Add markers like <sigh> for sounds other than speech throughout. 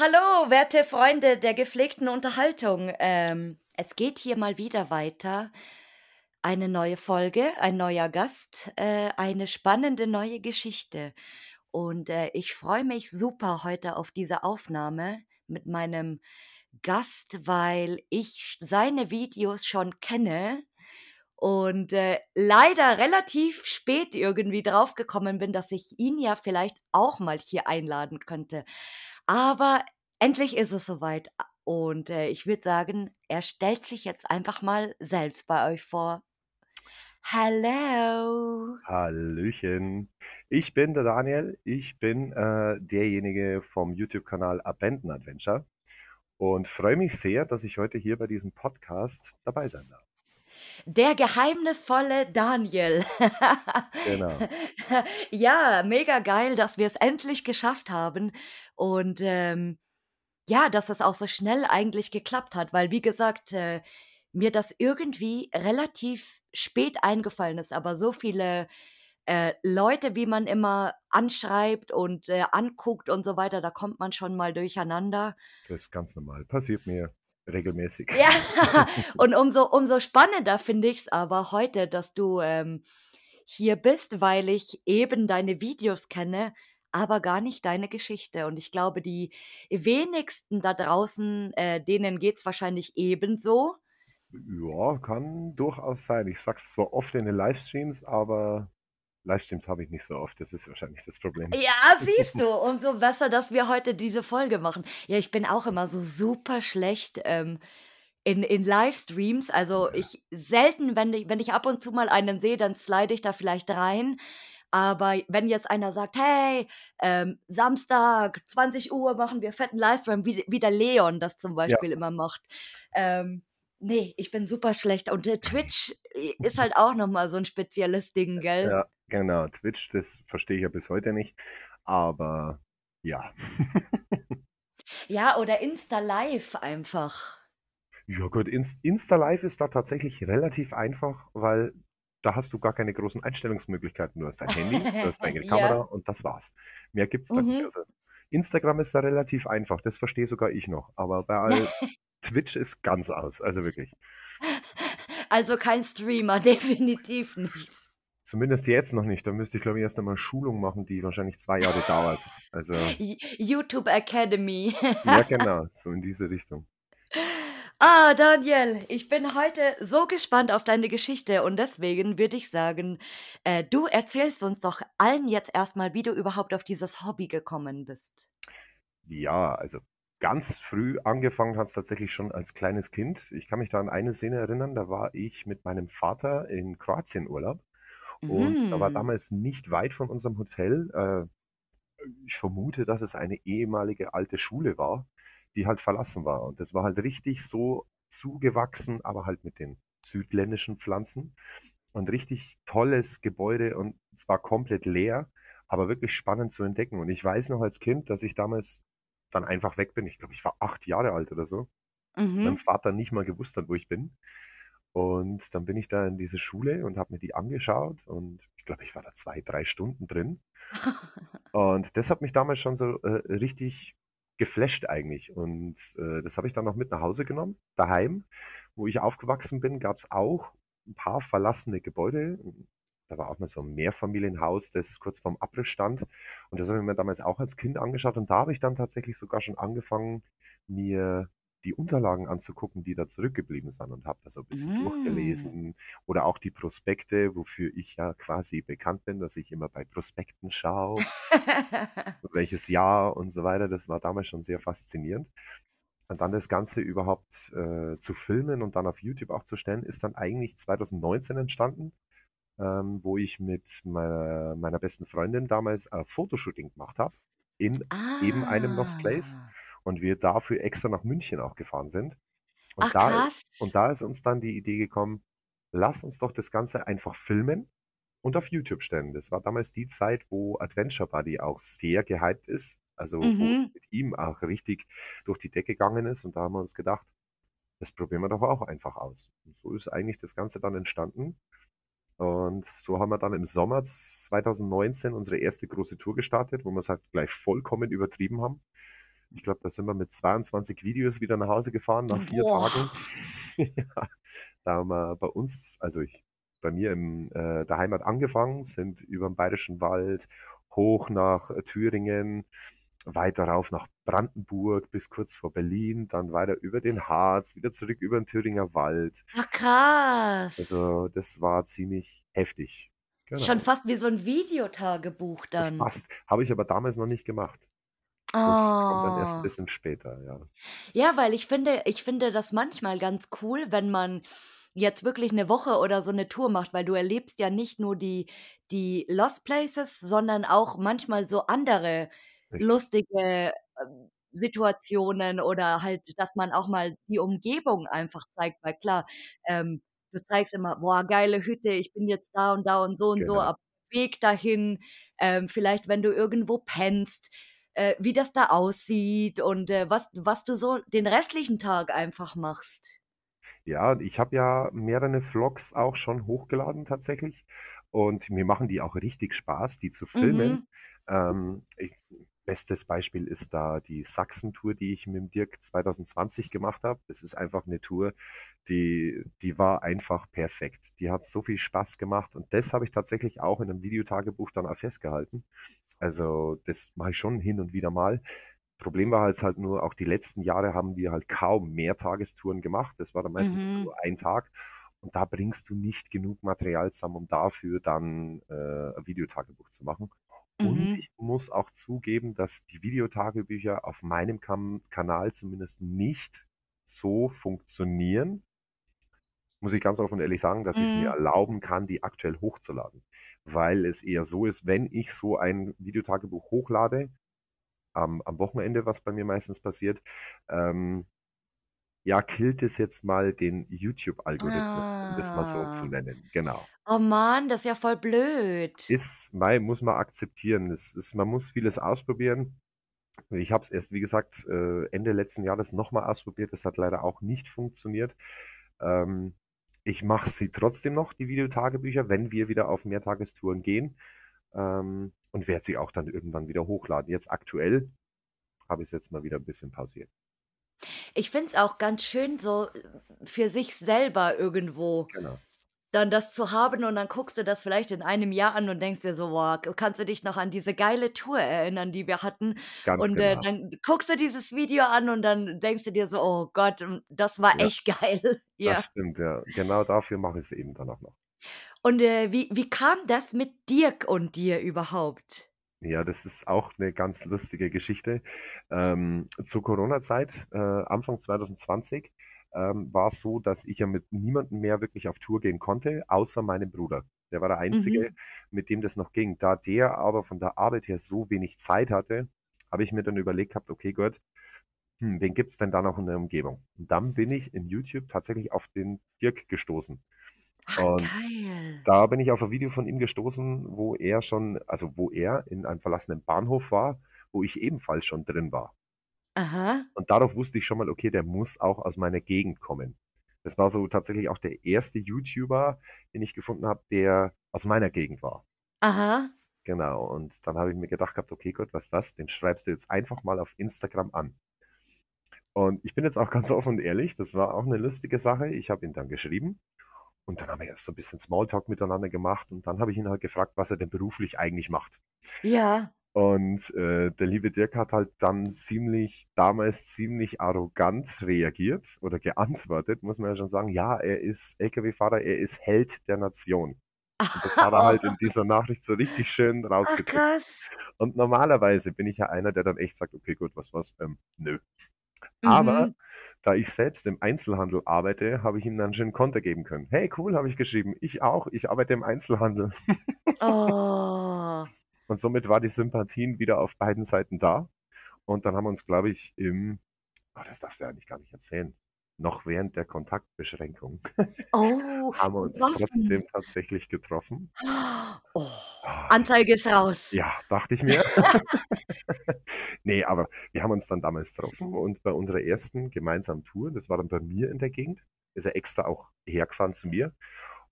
Hallo, werte Freunde der gepflegten Unterhaltung. Ähm, es geht hier mal wieder weiter. Eine neue Folge, ein neuer Gast, äh, eine spannende neue Geschichte. Und äh, ich freue mich super heute auf diese Aufnahme mit meinem Gast, weil ich seine Videos schon kenne und äh, leider relativ spät irgendwie draufgekommen bin, dass ich ihn ja vielleicht auch mal hier einladen könnte. Aber endlich ist es soweit. Und äh, ich würde sagen, er stellt sich jetzt einfach mal selbst bei euch vor. Hallo. Hallöchen. Ich bin der Daniel. Ich bin äh, derjenige vom YouTube-Kanal Abandon Adventure und freue mich sehr, dass ich heute hier bei diesem Podcast dabei sein darf. Der geheimnisvolle Daniel. Genau. <laughs> ja, mega geil, dass wir es endlich geschafft haben. Und ähm, ja, dass es auch so schnell eigentlich geklappt hat, weil wie gesagt, äh, mir das irgendwie relativ spät eingefallen ist, aber so viele äh, Leute, wie man immer anschreibt und äh, anguckt und so weiter, da kommt man schon mal durcheinander. Das ist ganz normal. Passiert mir regelmäßig. Ja, <laughs> und umso, umso spannender finde ich es aber heute, dass du ähm, hier bist, weil ich eben deine Videos kenne, aber gar nicht deine Geschichte. Und ich glaube, die wenigsten da draußen, äh, denen geht es wahrscheinlich ebenso. Ja, kann durchaus sein. Ich sag's zwar oft in den Livestreams, aber Livestreams habe ich nicht so oft. Das ist wahrscheinlich das Problem. Ja, siehst du, <laughs> umso besser, dass wir heute diese Folge machen. Ja, ich bin auch immer so super schlecht ähm, in, in Livestreams. Also ich selten, wenn ich, wenn ich ab und zu mal einen sehe, dann slide ich da vielleicht rein. Aber wenn jetzt einer sagt, hey, ähm, Samstag, 20 Uhr machen wir fetten Livestream, wie, wie der Leon das zum Ja, Beispiel immer macht. Ähm, nee, ich bin super schlecht. Und äh, Twitch äh, ist <laughs> halt auch nochmal so ein spezielles Ding, gell? ja, genau. Twitch, das verstehe ich ja bis heute nicht. Aber ja. <laughs> Ja, oder Insta Live einfach. Ja gut, Inst Insta Live ist da tatsächlich relativ einfach, weil da hast du gar keine großen Einstellungsmöglichkeiten. Du hast dein Handy, du hast deine <laughs> Kamera Ja. und das war's. Mehr gibt's da nicht. Mhm. Also Instagram ist da relativ einfach, das verstehe sogar ich noch. Aber bei all Twitch ist ganz aus, also wirklich. Also kein Streamer, <laughs> definitiv nicht. Zumindest jetzt noch nicht. Da müsste ich, glaube ich, erst einmal Schulung machen, die wahrscheinlich zwei Jahre dauert. Also, <laughs> YouTube Academy. ja <laughs> genau, so in diese Richtung. Ah, Daniel, ich bin heute so gespannt auf deine Geschichte und deswegen würde ich sagen, äh, du erzählst uns doch allen jetzt erstmal, wie du überhaupt auf dieses Hobby gekommen bist. Ja, also ganz früh angefangen hat es tatsächlich schon als kleines Kind. Ich kann mich da an eine Szene erinnern, da war ich mit meinem Vater in Kroatien Urlaub und da war Mhm. damals nicht weit von unserem Hotel, äh, ich vermute, dass es eine ehemalige alte Schule war, die halt verlassen war. Und das war halt richtig so zugewachsen, aber halt mit den südländischen Pflanzen und richtig tolles Gebäude und zwar komplett leer, aber wirklich spannend zu entdecken. Und ich weiß noch als Kind, dass ich damals dann einfach weg bin. Ich glaube, ich war acht Jahre alt oder so. Mein Mhm. Vater nicht mal gewusst hat, wo ich bin. Und dann bin ich da in diese Schule und habe mir die angeschaut und ich glaube, ich war da zwei, drei Stunden drin. <laughs> Und das hat mich damals schon so äh, richtig geflasht eigentlich. Und äh, das habe ich dann noch mit nach Hause genommen. Daheim, wo ich aufgewachsen bin, gab es auch ein paar verlassene Gebäude. Da war auch mal so ein Mehrfamilienhaus, das kurz vorm Abriss stand. Und das habe ich mir damals auch als Kind angeschaut. Und da habe ich dann tatsächlich sogar schon angefangen, mir die Unterlagen anzugucken, die da zurückgeblieben sind und habe da so ein bisschen Mm. durchgelesen. Oder auch die Prospekte, wofür ich ja quasi bekannt bin, dass ich immer bei Prospekten schaue <laughs> welches Jahr und so weiter. Das war damals schon sehr faszinierend. Und dann das Ganze überhaupt äh, zu filmen und dann auf YouTube auch zu stellen, ist dann eigentlich 2019 entstanden, ähm, wo ich mit meiner, meiner besten Freundin damals ein Fotoshooting gemacht habe in eben einem Lost Place Ah. und wir dafür extra nach München auch gefahren sind. Und Ach, da, krass. und da ist uns dann die Idee gekommen, lass uns doch das Ganze einfach filmen und auf YouTube stellen. Das war damals die Zeit, wo Adventure Buddy auch sehr gehypt ist. Also wo Mhm. mit ihm auch richtig durch die Decke gegangen ist. Und da haben wir uns gedacht, das probieren wir doch auch einfach aus. Und so ist eigentlich das Ganze dann entstanden. Und so haben wir dann im Sommer 2019 unsere erste große Tour gestartet, wo wir es halt gleich vollkommen übertrieben haben. Ich glaube, da sind wir mit 22 Videos wieder nach Hause gefahren nach 4 Boah. Tagen. <laughs> Ja, da haben wir bei uns also ich bei mir in, äh, der Heimat angefangen, sind überm Bayerischen Wald hoch nach, äh, Thüringen, weiter rauf nach Brandenburg bis kurz vor Berlin, dann weiter über den Harz, wieder zurück über den Thüringer Wald. Ach krass. Also, das war ziemlich heftig. Schon Genau. fast wie so 'n Videotagebuch dann. Fast. Habe ich aber damals noch nicht gemacht. Das kommt dann erst Oh. bisschen später, ja. Ja, weil ich finde ich finde das manchmal ganz cool, wenn man jetzt wirklich 'ne Woche oder so 'ne Tour macht, weil du erlebst ja nicht nur die die Lost Places, sondern auch manchmal so andere. Lustige, ähm, Situationen oder halt, dass man auch mal die Umgebung einfach zeigt, weil klar, ähm, du zeigst immer: „Boah, geile Hütte, ich bin jetzt da und da und so und so, Genau. aber Weg dahin, ähm, vielleicht, wenn du irgendwo pennst, äh, wie das da aussieht und, äh, was was du so den restlichen Tag einfach machst.“ Ja, ich habe ja mehrere Vlogs auch schon hochgeladen tatsächlich und mir machen die auch richtig Spaß, die zu filmen. Mhm. Ähm, ich bestes Beispiel ist da die Sachsen-Tour, die ich mit dem Dirk 2020 gemacht habe. Das ist einfach 'ne Tour, die die war einfach perfekt. Die hat so viel Spaß gemacht und das habe ich tatsächlich auch in 'nem Videotagebuch dann auch festgehalten. Also, das mache ich schon hin und wieder mal. Problem war jetzt halt nur, auch die letzten Jahre haben wir halt kaum Mehrtagestouren gemacht. Das war dann meistens Mhm. nur 1 Tag und da bringst du nicht genug Material zusammen, um dafür dann, äh, 'n Videotagebuch zu machen. Und Mhm. ich muss auch zugeben, dass die Videotagebücher auf meinem Kam Kanal zumindest nicht so funktionieren muss ich ganz offen und ehrlich sagen, dass ich's mir Mhm. erlauben kann, die aktuell hochzuladen. Weil es eher so ist, wenn ich so ein Videotagebuch hochlade, am am Wochenende, was bei mir meistens passiert, ähm, ja, killt es jetzt mal den YouTube-Algorithmus, um das mal so zu Ah. nennen. Genau. Oh Mann, das ist ja voll blöd. Ist mei muss man akzeptieren. Es ist man muss vieles ausprobieren. Ich habe es erst, wie gesagt, äh, Ende letzten Jahres noch mal ausprobiert. Das hat leider auch nicht funktioniert. Ähm, ich mache sie trotzdem noch, die Videotagebücher, wenn wir wieder auf Mehrtagestouren gehen, ähm, und werde sie auch dann irgendwann wieder hochladen. Jetzt aktuell habe ich's jetzt mal wieder 'n bisschen pausiert. Ich finde es auch ganz schön, so für sich selber irgendwo Genau. dann das zu haben und dann guckst du das vielleicht in einem Jahr an und denkst dir so: „Boah, k kannst du dich noch an diese geile Tour erinnern, die wir hatten?“ Ganz Und, äh, genau. dann guckst du dieses Video an und dann denkst du dir so: „Oh Gott, das war Ja. echt <laughs> geil.“ Das Ja. stimmt, ja. Genau dafür mache ich's eben dann auch noch. Und, äh, wie wie kam das mit Dirk und dir überhaupt? Ja, das ist auch 'ne ganz lustige Geschichte. Ähm, zur Corona-Zeit, äh, Anfang 2020, ähm, war's so, dass ich ja mit niemandem mehr wirklich auf Tour gehen konnte, außer meinem Bruder. Der war der Einzige, Mhm. mit dem das noch ging. Da der aber von der Arbeit her so wenig Zeit hatte, habe ich mir dann überlegt gehabt: „Okay, gut, hm, wen gibt's denn da noch in der Umgebung?“ Und dann bin ich in YouTube tatsächlich auf den Dirk gestoßen. Ach, Und geil. da bin ich auf 'n Video von ihm gestoßen, wo er schon also, wo er in einem verlassenen Bahnhof war, wo ich ebenfalls schon drin war. Aha. Und dadurch wusste ich schon mal, okay, der muss auch aus meiner Gegend kommen. Das war so tatsächlich auch der 1. YouTuber, den ich gefunden habe, der aus meiner Gegend war. Aha. Genau, und dann habe ich mir gedacht gehabt: „Okay, gut, weißt du was, den schreibst du jetzt einfach mal auf Instagram an.“ Und ich bin jetzt auch <laughs> ganz offen und ehrlich, das war auch 'ne lustige Sache. Ich habe ihn dann geschrieben und dann haben wir erst so 'n bisschen Small-Talk miteinander gemacht und dann habe ich ihn halt gefragt, was er denn beruflich eigentlich macht. Ja. Und, äh, der liebe Dirk hat halt dann ziemlich damals ziemlich arrogant reagiert oder geantwortet, muss man ja schon sagen. Ja, er ist LKW-Fahrer, er ist Held der Nation. Und das hat er halt in dieser <laughs> Nachricht so richtig schön rausgedrückt. Und normalerweise bin ich ja einer, der dann echt sagt: „Okay, gut, du was, ähm, nö.“ Aber Mhm. da ich selbst im Einzelhandel arbeite, habe ich ihm dann schön Konter geben können. „Hey, cool“, habe ich geschrieben. „Ich auch, ich arbeite im Einzelhandel.“ Oh. <laughs> Und somit war die Sympathien wieder auf beiden Seiten da. Und dann haben wir uns, glaube ich, im oh, das darfst du ja eigentlich gar nicht erzählen, noch während der Kontaktbeschränkung Oh, <laughs> haben wir uns getroffen. trotzdem tatsächlich getroffen. Oh, Ah, Anzeige ist raus. ja, dachte ich mir. <laughs> Ne, aber wir haben uns dann damals getroffen und bei unserer 1. gemeinsamen Tour, das war dann bei mir in der Gegend, ist er extra auch hergefahren zu mir.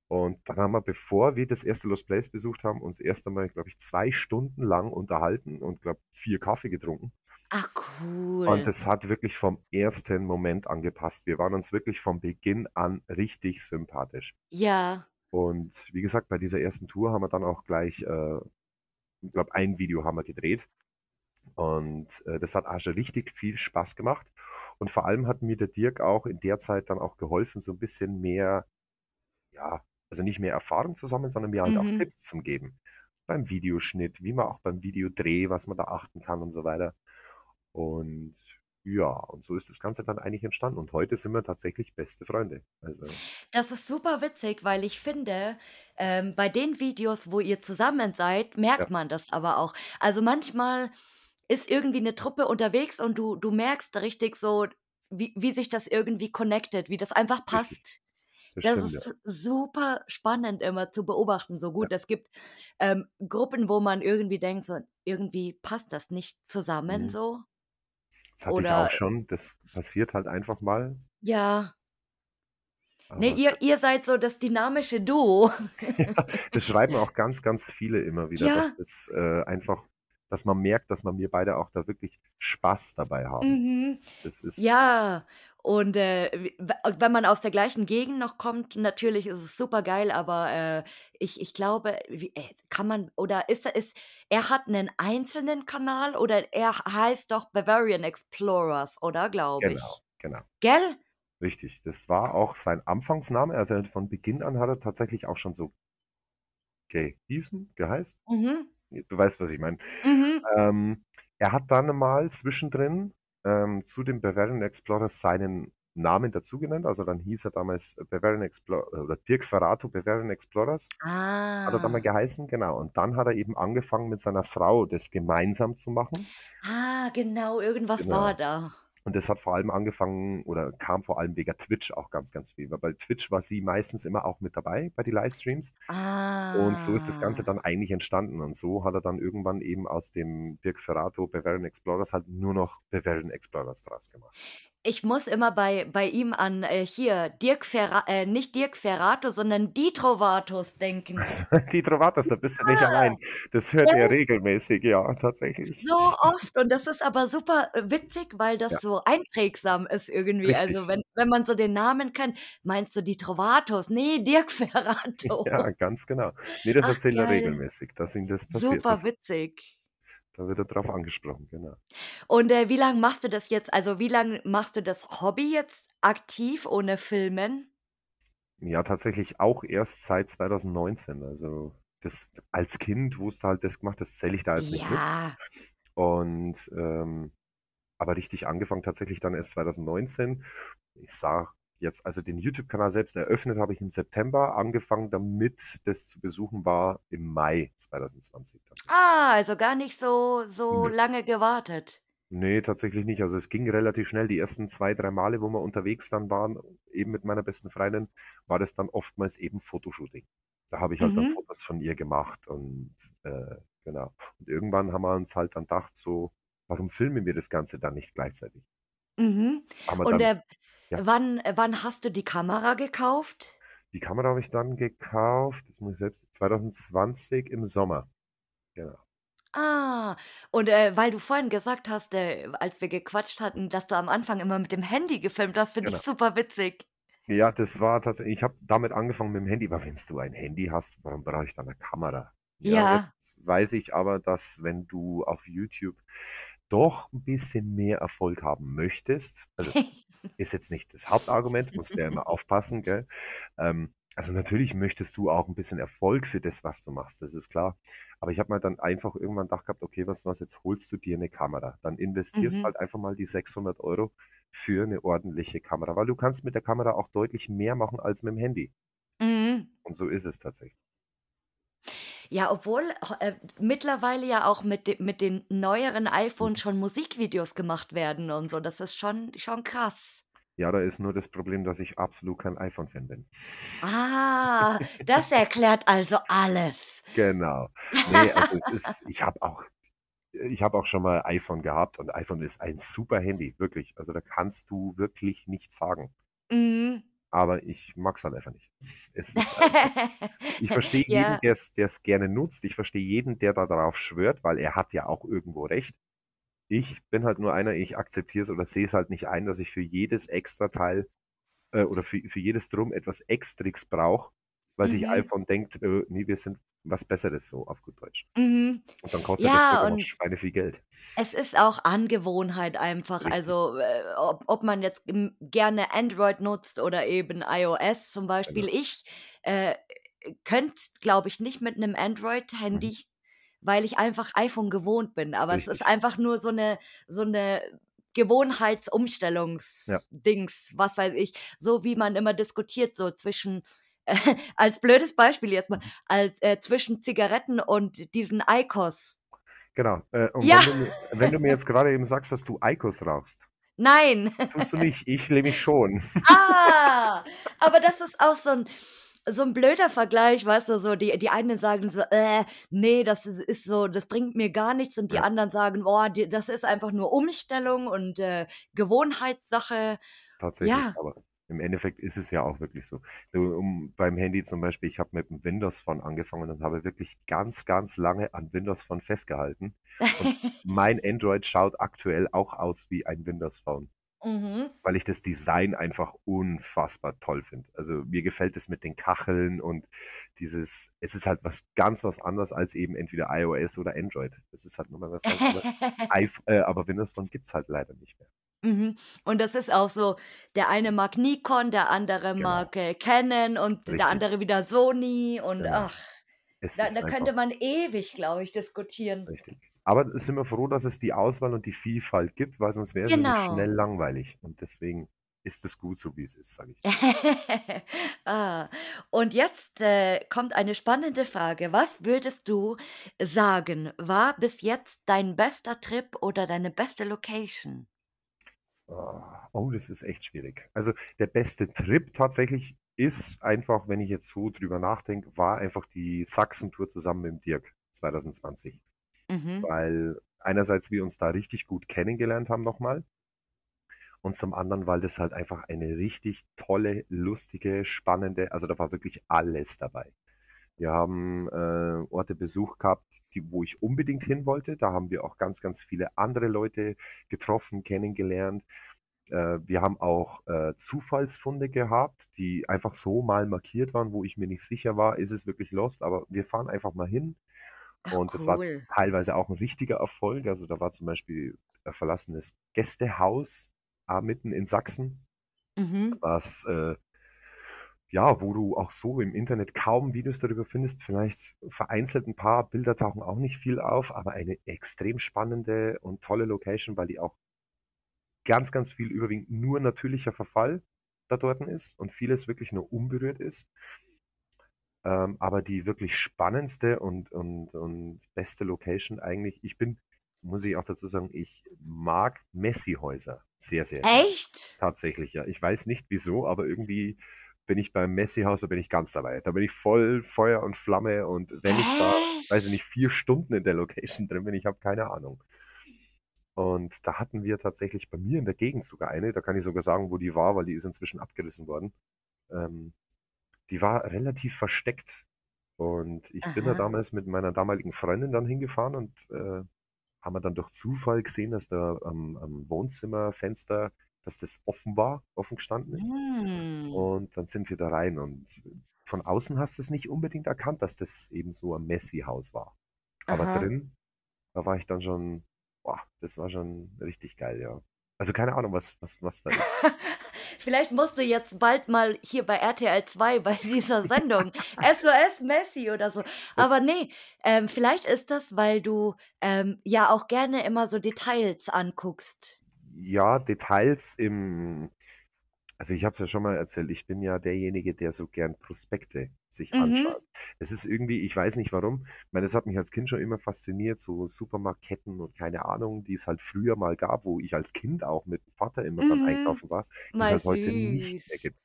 Und dann haben wir, bevor wir das erste Lost Place besucht haben, uns erst einmal, glaube ich, 2 Stunden lang unterhalten und glaube 4 Kaffee getrunken. Ach, Und cool. es hat wirklich vom ersten Moment an gepasst. Wir waren uns wirklich von Beginn an richtig sympathisch. Ja. Und wie gesagt, bei dieser ersten Tour haben wir dann auch gleich, äh, ich glaube, ein Video haben wir gedreht. Und äh, das hat also richtig viel Spaß gemacht. Und vor allem hat mir der Dirk auch in der Zeit dann auch geholfen, so ein bisschen mehr, ja, also nicht mehr Erfahrung zu sammeln, sondern mir halt auch Mhm. Tipps zu geben. Beim Videoschnitt, wie man auch beim Videodreh, was man da achten kann und so weiter. Und ja, und so ist das Ganze dann eigentlich entstanden. Und heute sind wir tatsächlich beste Freunde. Also, Das ist super witzig, weil ich finde, ähm, bei den Videos, wo ihr zusammen seid, ja, merkt man das aber auch. Also manchmal ist irgendwie eine Truppe unterwegs und du du merkst richtig so, wie wie sich das irgendwie connected, wie das einfach richtig. passt. Das Das stimmt, ja. ist super spannend immer zu beobachten. So Ja. gut, es gibt, ähm, Gruppen, wo man irgendwie denkt, so irgendwie passt das nicht zusammen Mhm. so Das hatte ich auch oder schon. Das passiert halt einfach mal. ja. Ne, Aber ihr ihr seid so das dynamische Duo. <laughs> ja, das schreiben auch ganz, ganz viele immer wieder, dass Ja. das äh, einfach, dass man merkt, dass man wir beide auch da wirklich Spaß dabei haben. Mhm. Das ist, Ja, und, äh, wenn man aus der gleichen Gegend noch kommt, natürlich ist es supergeil, aber, äh, ich ich glaube, wie äh, kann man oder ist er ist er hat 'nen einzelnen Kanal oder er heißt doch Bavarian Explorers, oder, glaube genau, ich? genau, Gell? richtig. Das war auch sein Anfangsname. Also von Beginn an hat er tatsächlich auch schon so gehießen, geheißt. Mhm. Du weißt, was ich meine. Mhm. Ähm, er hat dann mal zwischendrin ähm, zu den Bavarian Explorers seinen Namen dazu genannt. Also dann hieß er damals Bavarian Explorer oder Dirk Ferrato Bavarian Explorers. Hat er dann mal Ah. geheißen, genau. Und dann hat er eben angefangen mit seiner Frau das gemeinsam zu machen. Ah, genau, irgendwas war Genau. da. Und das hat vor allem angefangen oder kam vor allem wegen Twitch auch ganz, ganz viel. Weil bei Twitch war sie meistens immer auch mit dabei bei den Livestreams. Und so ist das Ganze Ah. dann eigentlich entstanden. Und so hat er dann irgendwann eben aus dem Dirk Ferrato Bavarian Explorers halt nur noch Bavarian Explorers draus gemacht. Ich muss immer bei bei ihm an, äh, hier Dirk Ferra äh, nicht Dirk Ferrato, sondern Die Trovatos denken. <laughs> Also, die Trovatos, da bist du nicht Ja, allein. Das hört er gell? regelmäßig, ja, tatsächlich. So oft und das ist aber super, äh, witzig, weil Ja, das so einprägsam ist irgendwie. Also, richtig. wenn wenn man so den Namen kennt, meinst du Die Trovatos? Ne, Dirk Ferrato. <laughs> Ja, ganz genau. Ne, das Ach, erzählt er geil. regelmäßig, dass ihm das passiert. Super Das witzig. Da wird er drauf angesprochen, genau. Und, äh, wie lang machst du das jetzt? Also, wie lang machst du das Hobby jetzt aktiv ohne Filmen? Ja, tatsächlich auch erst seit 2019. Also, das als Kind, wo du halt das gemacht hast, zähle ich da jetzt nicht mit. Und, ähm, aber richtig angefangen tatsächlich dann erst 2019. Ich sage jetzt also den YouTube-Kanal selbst eröffnet habe ich im September, angefangen damit, das zu besuchen war im Mai 2020 tatsächlich. Ah, also gar nicht so so Nö. lange gewartet. Ne, tatsächlich nicht. Also, es ging relativ schnell. Die ersten 2, 3 Male, wo wir unterwegs dann waren, eben mit meiner besten Freundin, war das dann oftmals eben Fotoshooting. Da habe ich halt dann Mhm. Fotos von ihr gemacht und, äh, genau. Und irgendwann haben wir uns halt dann gedacht so: „Warum filmen wir das Ganze dann nicht gleichzeitig?“ Mhm. Und, dann äh, ja, wann äh, wann hast du die Kamera gekauft? die Kamera habe ich dann gekauft, das muss ich selbst 2020 im Sommer. Genau. Ah, und, äh, weil du vorhin gesagt hast, äh, als wir gequatscht hatten, dass du am Anfang immer mit dem Handy gefilmt hast, finde ich Genau. super witzig. Ja, das war tatsächlich ich habe damit angefangen mit dem Handy, weil wenn's du ein Handy hast, warum brauche ich dann 'ne Kamera? Ja, Ja. jetzt weiß ich aber, dass wenn du auf YouTube doch 'n bisschen mehr Erfolg haben möchtest also, <laughs> ist jetzt nicht das Hauptargument, musst ja immer aufpassen, gell? Ähm, also, natürlich möchtest du auch 'n bisschen Erfolg für das, was du machst, das ist klar. Aber ich habe mir dann einfach irgendwann gedacht gehabt: „Okay, was, jetzt holst du dir 'ne Kamera. Dann investierst Mhm. halt einfach mal die 600 € für 'ne ordentliche Kamera“, weil du kannst mit der Kamera auch deutlich mehr machen als mit'm Handy. Mhm. Und so ist es tatsächlich. Ja, obwohl, äh, mittlerweile ja auch mit de mit den neueren iPhones Mhm. schon Musikvideos gemacht werden und so. Das ist schon schon krass. Ja, da ist nur das Problem, dass ich absolut kein iPhone-Fan bin. Ah, das <laughs> erklärt also alles. Genau. Ne, also, es ist ich habe auch ich habe auch schon mal iPhone gehabt und iPhone ist ein super Handy, wirklich. Also, da kannst du wirklich nichts sagen. Mhm. Aber ich mag's halt einfach nicht. Es <laughs> einfach ich verstehe jeden, Ja. der's der's gerne nutzt. Ich verstehe jeden, der da drauf schwört, weil er hat ja auch irgendwo recht. Ich bin halt nur einer, ich akzeptiere es oder sehe es halt nicht ein, dass ich für jedes Extrateil äh, oder für, für jedes Drum etwas Extrix brauche, weil sich Mhm. iPhone denkt, äh, nee, wir sind was Besseres, so auf gut Deutsch. Mhm. Und dann kostet das Ja, sogar noch Schweine viel Geld. es ist auch Angewohnheit einfach. Richtig, Also, äh, ob ob man jetzt, gerne Android nutzt oder eben iOS zum Beispiel. genau. Ich, äh, könnte, glaube ich, nicht mit 'nem Mhm. Android-Handy, weil ich einfach iPhone gewohnt bin. Aber es ist Richtig. einfach nur so 'ne so 'ne Ja, Gewohnheitsumstellungs-Dings, was weiß ich, so wie man immer diskutiert, so zwischen <laughs> als blödes Beispiel jetzt mal, als äh, zwischen Zigaretten und diesen IQOS. Genau. Äh, und Ja, wenn du mir, wenn du mir jetzt <laughs> gerade eben sagst, dass du IQOS rauchst, nein. tust du nicht, ich nämlich schon. <laughs> Ah, aber das ist auch so 'n so 'n blöder Vergleich, weißt du, so die die einen sagen so: „Äh, ne, das is ist so das bringt mir gar nichts“ und die Ja. anderen sagen: „Oh, d das ist einfach nur Umstellung und, äh, Gewohnheitssache.“ Tatsächlich, Ja. aber im Endeffekt ist es ja auch wirklich so. Um beim Handy zum Beispiel, ich habe mit dem Windows Phone angefangen und habe wirklich ganz, ganz lange an Windows Phone festgehalten. Und <laughs> mein Android schaut aktuell auch aus wie ein Windows Phone, Mhm. weil ich das Design einfach unfassbar toll finde. Also mir gefällt es mit den Kacheln und dieses, es ist halt was ganz was anderes als eben entweder iOS oder Android. Das ist halt nochmal was ganz anderes. <laughs> iPh äh, aber Windows Phone gibt's halt leider nicht mehr. Mhm. Und das ist auch so, der eine mag Nikon, der andere Genau, mag, äh, Canon und der richtig, andere wieder Sony und genau. ach, Es da da könnte man ewig, glaube ich, diskutieren. Richtig. Aber sind wir froh, dass es die Auswahl und die Vielfalt gibt, weil sonst wäre es nämlich schnell Genau. langweilig. Und deswegen ist es gut so, wie es ist, sage ich. <laughs> Ah, und jetzt, äh, kommt eine spannende Frage. Was würdest du sagen, war bis jetzt dein bester Trip oder deine beste Location? Ah, Oh, das ist echt schwierig. Also der beste Trip tatsächlich ist einfach, wenn ich jetzt so drüber nachdenke, war einfach die Sachsen-Tour zusammen mit dem Dirk 2020. Mhm. Weil einerseits wir uns da richtig gut kennengelernt haben nochmal und zum anderen, weil das halt einfach eine richtig tolle, lustige, spannende, also da war wirklich alles dabei. Wir haben äh, Orte besucht gehabt, die, wo ich unbedingt hin wollte. Da haben wir auch ganz, ganz viele andere Leute getroffen, kennengelernt. Äh, wir haben auch äh, Zufallsfunde gehabt, die einfach so mal markiert waren, wo ich mir nicht sicher war, ist es wirklich Lost, aber wir fahren einfach mal hin. Ach, Und das war cool. teilweise auch ein richtiger Erfolg. Also da war zum Beispiel ein verlassenes Gästehaus äh, mitten in Sachsen, Mhm. was äh, ja, wo du auch so im Internet kaum Videos darüber findest. Vielleicht vereinzelt ein paar Bilder tauchen auch nicht viel auf, aber eine extrem spannende und tolle Location, weil die auch ganz, ganz viel überwiegend nur natürlicher Verfall da dort ist und vieles wirklich nur unberührt ist. Ähm, aber die wirklich spannendste und, und, und beste Location eigentlich, ich bin, muss ich auch dazu sagen, ich mag Messi-Häuser sehr, sehr. Echt? Tatsächlich, ja. Ich weiß nicht wieso, aber irgendwie bin ich beim Messi-Haus, da bin ich ganz dabei. Da bin ich voll Feuer und Flamme und wenn ich da, weiß ich nicht, vier Stunden in der Location drin bin, ich habe keine Ahnung. Und da hatten wir tatsächlich bei mir in der Gegend sogar eine, da kann ich sogar sagen, wo die war, weil die ist inzwischen abgerissen worden. Ähm, die war relativ versteckt. Und ich bin da Aha. damals mit meiner damaligen Freundin dann hingefahren und äh, haben wir dann durch Zufall gesehen, dass da am, am Wohnzimmerfenster, dass das offen war, offen gestanden ist. Hm. Und dann sind wir da rein und von außen hast du es nicht unbedingt erkannt, dass das eben so ein Messi-Haus war. Aber Aha. drin, da war ich dann schon, boah, das war schon richtig geil, ja. Also keine Ahnung, was, was, was da ist. <laughs> Vielleicht musst du jetzt bald mal hier bei RTL 2 bei dieser <laughs> Sendung SOS Messi oder so. Aber ne, ähm, vielleicht ist das, weil du, ähm, ja auch gerne immer so Details anguckst. Ja, Details im, also ich habe es ja schon mal erzählt, ich bin ja derjenige, der so gern Prospekte sich Mhm. anschaut. Es ist irgendwie, ich weiß nicht warum, ich meine, das hat mich als Kind schon immer fasziniert, so Supermarktketten und keine Ahnung, die es halt früher mal gab, wo ich als Kind auch mit dem Vater immer Mhm. einkaufen war, die es halt heute nicht mehr gibt.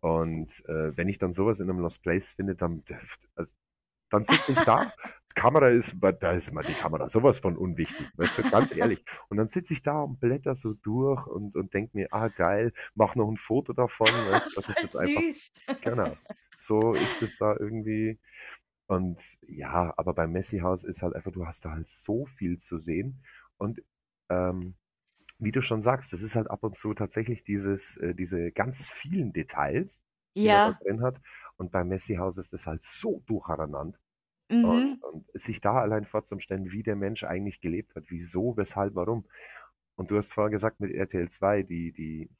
Und äh, wenn ich dann sowas in einem Lost Place finde, dann, <laughs> also, dann sitze ich da, Kamera ist, da ist mal die Kamera sowas von unwichtig, weißt du, ganz <laughs> ehrlich. Und dann sitze ich da und blätter so durch und, und denke mir, ah geil, mach noch ein Foto davon, weißt, dass ich Voll <laughs> das einfach, genau, so ist es da irgendwie. Und ja, aber beim Messi-Haus ist halt einfach, du hast da halt so viel zu sehen. Und ähm, wie du schon sagst, das ist halt ab und zu tatsächlich dieses, äh, diese ganz vielen Details, die man da Ja. drin hat. Und beim Messi-Haus ist das halt so durcheinander. Und, Mhm. und sich da allein vorzustellen, wie der Mensch eigentlich gelebt hat, wieso, weshalb, warum. Und du hast vorher gesagt mit RTL 2, die, die,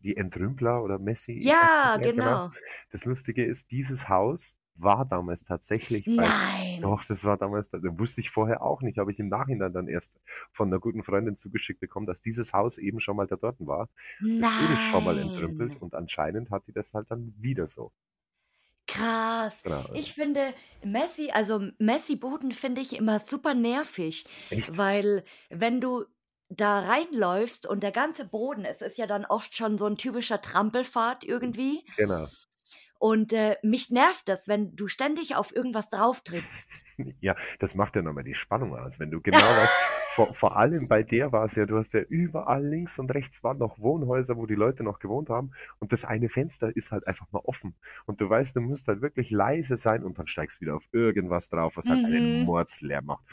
die Entrümpler oder Messi, Ja, genau. genau. Das Lustige ist, dieses Haus war damals tatsächlich bei Nein. doch, das war damals, da wusste ich vorher auch nicht, habe ich im Nachhinein dann erst von einer guten Freundin zugeschickt bekommen, dass dieses Haus eben schon mal da dort war. Das wurde schon mal entrümpelt Nein. und anscheinend hat die das halt dann wieder so. Krass. Genau. also Ich finde Messi also Messi-Buden finde ich immer super nervig, Echt? weil wenn du da reinläufst und der ganze Boden es ist ja dann oft schon so 'n typischer Trampelpfad irgendwie Genau. Und, äh, mich nervt das, wenn du ständig auf irgendwas drauftrittst. <laughs> Ja, das macht ja noch mal die Spannung aus, wenn du genau weißt <laughs> vor vor allem bei der war's ja, du hast ja überall links und rechts waren noch Wohnhäuser, wo die Leute noch gewohnt haben und das eine Fenster ist halt einfach mal offen. Und du weißt, du musst halt wirklich leise sein und dann steigst wieder auf irgendwas drauf, was halt einen Mhm. Mordslärm macht.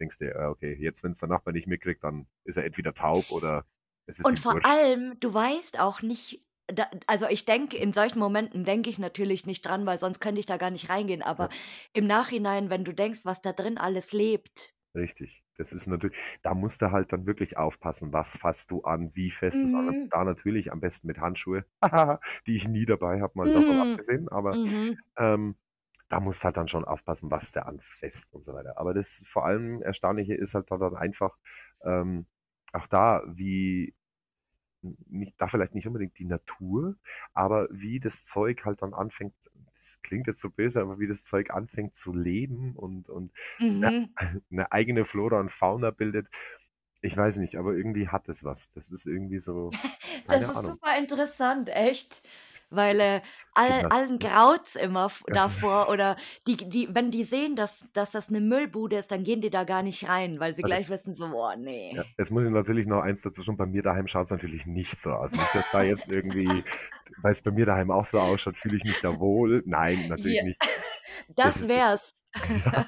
Denkst dir: „Ja, okay, jetzt, wenn's der Nachbar nicht mitkriegt, dann ist er entweder taub oder es ist Und vor wurscht.“ allem, du weißt auch nicht da also ich denke in solchen Momenten denke ich natürlich nicht dran, weil sonst könnte ich da gar nicht reingehen, aber Ja. im Nachhinein, wenn du denkst, was da drin alles lebt. Richtig. Das ist natür da musst du halt dann wirklich aufpassen, was fasst du an, wie fest ist an. Mhm. Da natürlich am besten mit Handschuhe, <laughs> die ich nie dabei habe, mal davon Mhm. abgesehen, aber, Mhm. ähm, da musst halt dann schon aufpassen, was du anfasst und so weiter. Aber das vor allem Erstaunliche ist halt da dann einfach, ähm, auch da, wie nicht da vielleicht nicht unbedingt die Natur, aber wie das Zeug halt dann anfängt das klingt jetzt so böse, aber wie das Zeug anfängt zu leben und und Mhm. <laughs> 'ne eigene Flora und Fauna bildet. Ich weiß nicht, aber irgendwie hat es was. Das ist irgendwie so <laughs> Das ist Ahnung. super interessant, echt, weil, äh, alle allen graut's immer davor oder die die wenn die sehen, dass dass das 'ne Müllbude ist, dann gehen die da gar nicht rein, weil sie Also gleich wissen so: „Boah, Ja, ne.“ jetzt muss ich natürlich noch eins dazu schon bei mir daheim schaut's natürlich nicht so aus. Nicht, dass da jetzt irgendwie <laughs> weil's bei mir daheim auch so ausschaut, fühle ich mich da wohl. Nein, natürlich Ja, nicht. <laughs> Das das ist es. wär's. <laughs> Ja.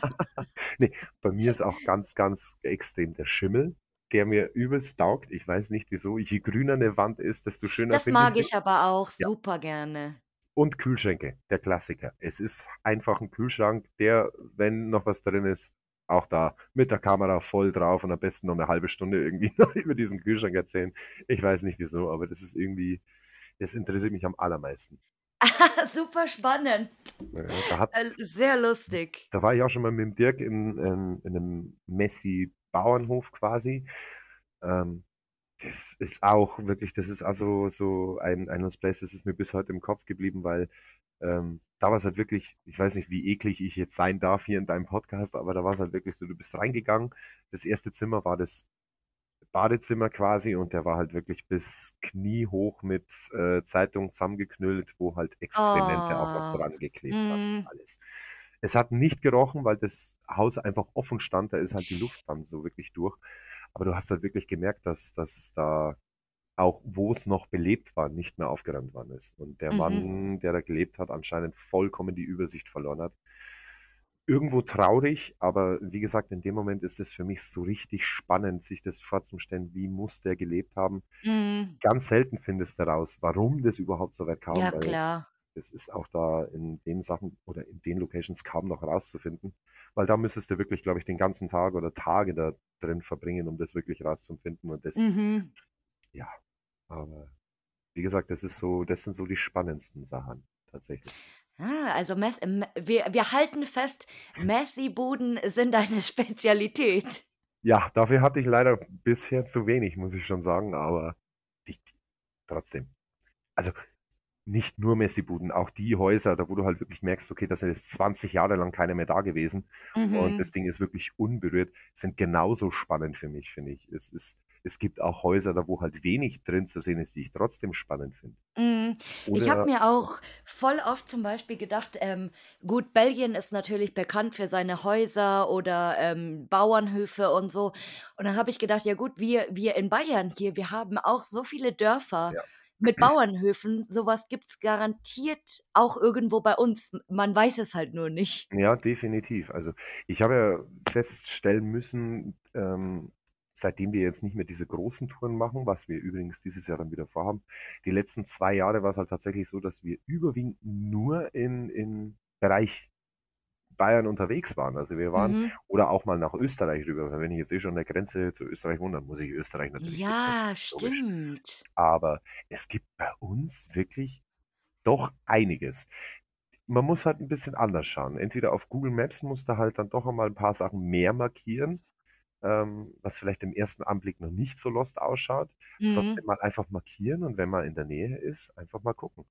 Ne, bei mir ist auch ganz, ganz extrem der Schimmel, der mir übelst taugt. Ich weiß nicht wieso. Je grüner 'ne Wand ist, desto schöner Das finde ich mag ich aber auch Ja. super gerne. Und Kühlschränke, der Klassiker. Es ist einfach 'n Kühlschrank, der, wenn noch was drin ist auch da mit der Kamera voll drauf und am besten noch 'ne halbe Stunde irgendwie <laughs> noch über diesen Kühlschrank erzählen. Ich weiß nicht wieso, aber das ist irgendwie das interessiert mich am allermeisten. <laughs> Super spannend. Ja, Äh, sehr lustig. da war ich auch schon mal mit dem Dirk in ähm, in 'nem Messi-Bauernhof quasi. Ähm, das ist auch wirklich das ist also so ein ein Place, das ist mir bis heute im Kopf geblieben, weil, ähm, da war's halt wirklich ich weiß nicht, wie eklig ich jetzt sein darf hier in deinem Podcast, aber da war's halt wirklich so, du bist reingegangen. Das 1. Zimmer war das Badezimmer quasi und der war halt wirklich bis kniehoch mit, äh, Zeitung zusammengeknüllt, wo halt Exkremente auch noch Oh. dran geklebt hat und Mhm. alles. Es hat nicht gerochen, weil das Haus einfach offen stand, da ist halt die Luft dann so wirklich durch. Aber du hast halt wirklich gemerkt, dass dass da auch, wo's noch belebt war, nicht mehr aufgeräumt worden ist und der Mhm. Mann, der da gelebt hat, anscheinend vollkommen die Übersicht verloren hat. Irgendwo traurig, aber wie gesagt, in dem Moment ist es für mich so richtig spannend, sich das vorzustellen, wie muss der gelebt haben. Mhm. Ganz selten findest du raus, warum das überhaupt so weit kam, Ja, klar. Das ist auch da in den Sachen oder in den Locations kaum noch rauszufinden, weil da müsstest du wirklich, glaube ich, den ganzen Tag oder Tage da drin verbringen, um das wirklich rauszufinden und das Mhm. ja, aber wie gesagt, das ist so das sind so die spannendsten Sachen tatsächlich. Ah, also Mess wir wir halten fest, Messi-Buden sind deine <laughs> Spezialität. Ja, dafür hatte ich leider bisher zu wenig, muss ich schon sagen, aber ich trotzdem. Also, nicht nur Messi-Buden, auch die Häuser, da wo du halt wirklich merkst, okay, da sind jetzt 20 Jahre lang keiner mehr da gewesen und das Mhm. Ding ist wirklich unberührt, sind genauso spannend für mich, finde ich. Es ist es gibt auch Häuser, da wo halt wenig drin zu sehen ist, die ich trotzdem spannend finde. Mhm. Ich habe mir auch voll oft zum Beispiel gedacht, ähm, gut, Belgien ist natürlich bekannt für seine Häuser oder, ähm, Bauernhöfe und so. Und dann habe ich gedacht: „Ja gut, wir wir in Bayern hier, wir haben auch so viele Dörfer Ja. Mit Bauernhöfen. So was gibt's garantiert auch irgendwo bei uns. Man weiß es halt nur nicht.“ Ja, definitiv. Also, ich habe ja feststellen müssen, ähm, seitdem wir jetzt nicht mehr diese großen Touren machen, was wir übrigens dieses Jahr dann wieder vorhaben, die letzten zwei Jahre war es halt tatsächlich so, dass wir überwiegend nur in, in Bereich Bayern unterwegs waren. Also wir waren Mhm. oder auch mal nach Österreich rüber. Wenn ich jetzt eh schon an der Grenze zu Österreich wohne, dann muss ich Österreich natürlich. Ja, stimmt. Aber es gibt bei uns wirklich doch einiges. Man muss halt ein bisschen anders schauen. Entweder auf Google Maps musst du halt dann doch einmal ein paar Sachen mehr markieren, ähm, was vielleicht im ersten Anblick noch nicht so lost ausschaut. Mhm. Trotzdem mal einfach markieren und wenn man in der Nähe ist, einfach mal gucken.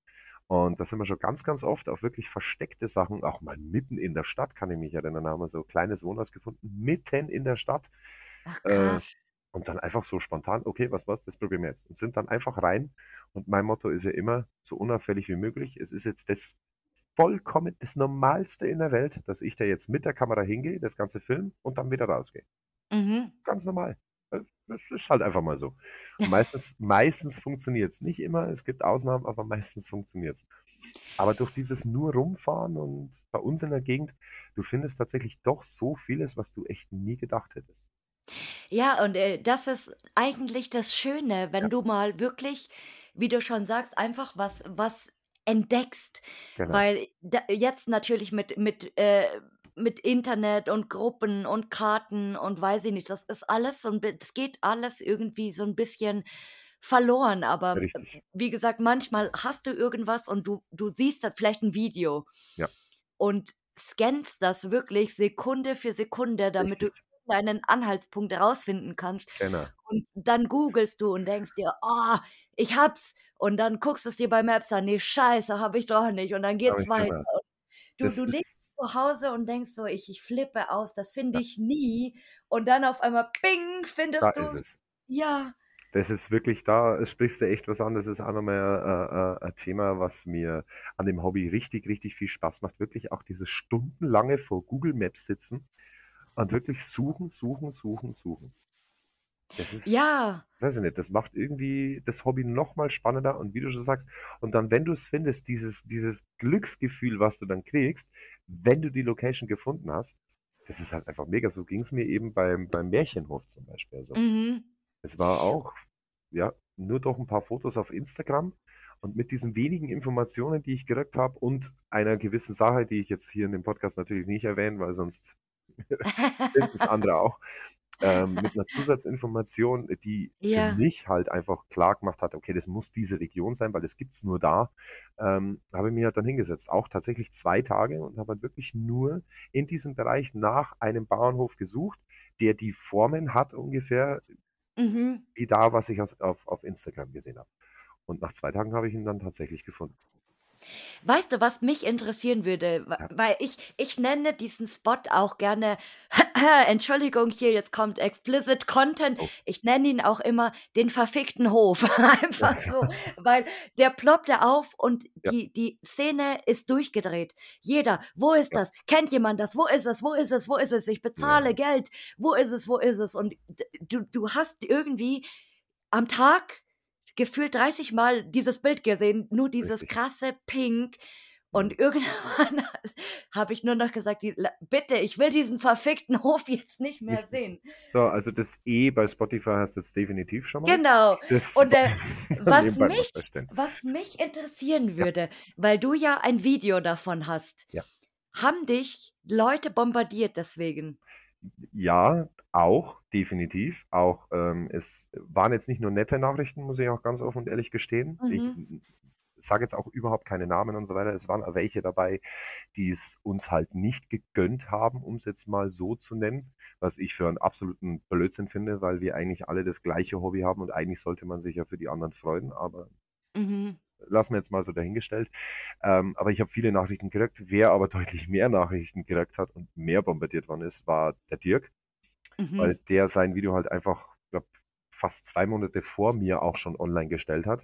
Und da sind wir schon ganz, ganz oft auf wirklich versteckte Sachen, auch mal mitten in der Stadt, kann ich mich erinnern, haben wir so ein kleines Wohnhaus gefunden, mitten in der Stadt. Ach, Äh, krass. und dann einfach so spontan, okay, was war's, das probieren wir jetzt. Und sind dann einfach rein. Und mein Motto ist ja immer, so unauffällig wie möglich. Es ist jetzt das vollkommen das Normalste in der Welt, dass ich da jetzt mit der Kamera hingehe, das ganze Film und dann wieder rausgehe. Mhm. Ganz normal. Äh, Das ist halt einfach mal so. Und meistens, meistens funktioniert es. Nicht immer, es gibt Ausnahmen, aber meistens funktioniert es. Aber durch dieses nur rumfahren und bei uns in der Gegend, du findest tatsächlich doch so vieles, was du echt nie gedacht hättest. Ja, und, äh, das ist eigentlich das Schöne, Ja, wenn du mal wirklich, wie du schon sagst, einfach was was entdeckst. genau. Weil da jetzt natürlich mit mit, äh mit Internet und Gruppen und Karten und weiß ich nicht, das ist alles so 'n bi das geht alles irgendwie so 'n bisschen verloren. Aber, Richtig. wie gesagt, manchmal hast du irgendwas und du du siehst da vielleicht 'n Video Ja, und scannst das wirklich Sekunde für Sekunde, damit du richtig. irgendeinen Anhaltspunkt herausfinden kannst. Genau. Und dann googelst du und denkst dir: „Oh, ich habe es.“ Und dann guckst du's dir bei Maps an: „Ne, Scheiße, habe ich doch nicht.“ Und dann geht's weiter. genau. Du Das du liegst zu Hause und denkst so: „Ich ich flippe aus, das finde ich nie.“ Und dann auf einmal, bing, findest du's. es. Ja. Das ist wirklich, da sprichst du echt was an. Das ist auch nochmal äh, äh, ein Thema, was mir an dem Hobby richtig, richtig viel Spaß macht. Wirklich auch dieses stundenlange vor Google Maps sitzen und wirklich suchen, suchen, suchen, suchen. Das ist, Ja. weiß ich nicht, das macht irgendwie das Hobby noch mal spannender und wie du schon sagst, und dann, wenn du es findest, dieses, dieses Glücksgefühl, was du dann kriegst, wenn du die Location gefunden hast, das ist halt einfach mega. So ging es mir eben beim, beim Märchenhof zum Beispiel. Also, Mhm. es war auch, ja, nur durch ein paar Fotos auf Instagram und mit diesen wenigen Informationen, die ich gekriegt habe und einer gewissen Sache, die ich jetzt hier in dem Podcast natürlich nicht erwähne, weil sonst <laughs> es andere auch, ähm, mit einer Zusatzinformation, die für Ja. mich halt einfach klar gemacht hat, okay, das muss diese Region sein, weil das gibt's nur da, ähm, habe ich mich halt dann hingesetzt. Auch tatsächlich zwei Tage und habe halt wirklich nur in diesem Bereich nach einem Bauernhof gesucht, der die Formen hat ungefähr Mhm. wie da, was ich aus, auf, auf Instagram gesehen habe. Und nach zwei Tagen habe ich ihn dann tatsächlich gefunden. Weißt du, was mich interessieren würde? Ja. weil ich ich nenne diesen Spot auch gerne <clears throat> Entschuldigung, hier jetzt kommt explicit Content. Oh. Ich nenne ihn auch immer den verfickten Hof. <laughs> Einfach so, weil der ploppte auf und Ja, die die Szene ist durchgedreht. Jeder: „Wo ist ja, das? Kennt jemand das? Wo ist es? Wo ist es? Wo ist es? Ich bezahle ja, Geld. Wo ist es? Wo ist es?“ Und du du hast irgendwie am Tag gefühlt 30 Mal dieses Bild gesehen, nur dieses richtig. krasse Pink. Mhm. Und irgendwann <laughs> habe ich nur noch gesagt: „Die bitte, ich will diesen verfickten Hof jetzt nicht mehr Richtig. sehen.“ So, also das E bei Spotify hast du jetzt definitiv schon mal. Genau. Das Und, äh, <laughs> was mich was mich interessieren Ja, würde, weil du ja ein Video davon hast, ja. haben dich Leute bombardiert deswegen? Ja, auch, definitiv. Auch, ähm, es waren jetzt nicht nur nette Nachrichten, muss ich auch ganz offen und ehrlich gestehen. Ich Mhm. sage jetzt auch überhaupt keine Namen und so weiter. Es waren auch welche dabei, die es uns halt nicht gegönnt haben, um es jetzt mal so zu nennen, was ich für einen absoluten Blödsinn finde, weil wir eigentlich alle das gleiche Hobby haben und eigentlich sollte man sich ja für die anderen freuen, aber Mhm. Lassen wir jetzt mal so dahingestellt. Ähm, aber ich habe viele Nachrichten gekriegt. Wer aber <laughs> deutlich mehr Nachrichten gekriegt hat und mehr bombardiert worden ist, war der Dirk, weil Mhm. der sein Video halt einfach, glaube fast zwei Monate vor mir auch schon online gestellt hat.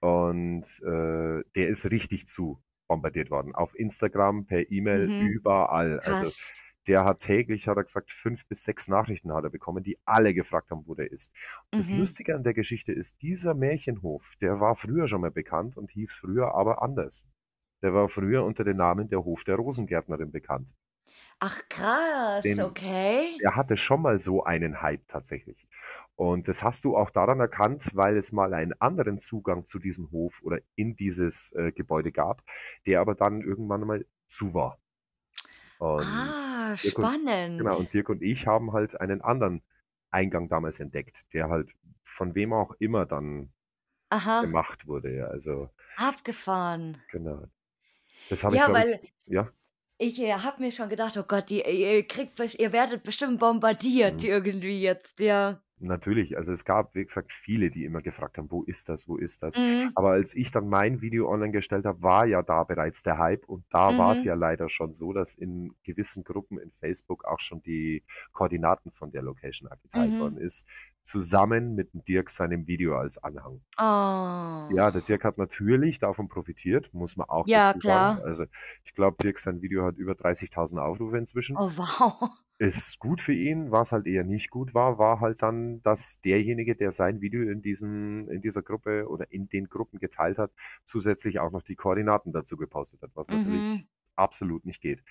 Und äh, der ist richtig zu bombardiert worden. Auf Instagram, per E-Mail, Mhm. überall. Also Krass. Der hat täglich, hat er gesagt, fünf bis sechs Nachrichten hat er bekommen, die alle gefragt haben, wo der ist. Und das Mhm. Lustige an der Geschichte ist, dieser Märchenhof, der war früher schon mal bekannt und hieß früher aber anders. Der war früher unter dem Namen der Hof der Rosengärtnerin bekannt. Ach krass, Den okay. der hatte schon mal so einen Hype tatsächlich. Und das hast du auch daran erkannt, weil es mal einen anderen Zugang zu diesem Hof oder in dieses, äh, Gebäude gab, der aber dann irgendwann mal zu war. Und Ah, Dirk und genau, und spannend. Dirk und ich haben halt einen anderen Eingang damals entdeckt, der halt von wem auch immer dann Aha, gemacht wurde, ja. Also abgefahren. genau. Das habe ich, Ja, glaube weil ich ja? ich, äh, habe mir schon gedacht: „Oh Gott, die ihr kriegt ihr werdet bestimmt bombardiert Mhm. irgendwie jetzt“, ja. Natürlich, also es gab, wie gesagt, viele, die immer gefragt haben: „Wo ist das? Wo ist das?“ Mhm, Aber als ich dann mein Video online gestellt habe, war ja da bereits der Hype und da war's mhm, ja leider schon so, dass in gewissen Gruppen in Facebook auch schon die Koordinaten von der Location angeteilt worden mhm. ist, zusammen mit dem Dirk seinem Video als Anhang. Ja, der Oh. Dirk hat natürlich davon profitiert, muss man auch Ja, dazu sagen. klar. Also, ich glaube, Dirk sein Video hat über 30.000 Aufrufe inzwischen. Oh, wow. Ist gut für ihn. Was halt eher nicht gut war, war halt dann, dass derjenige, der sein Video in diesen in dieser Gruppe oder in den Gruppen geteilt hat, zusätzlich auch noch die Koordinaten dazu gepostet hat, was Mhm, natürlich absolut nicht geht.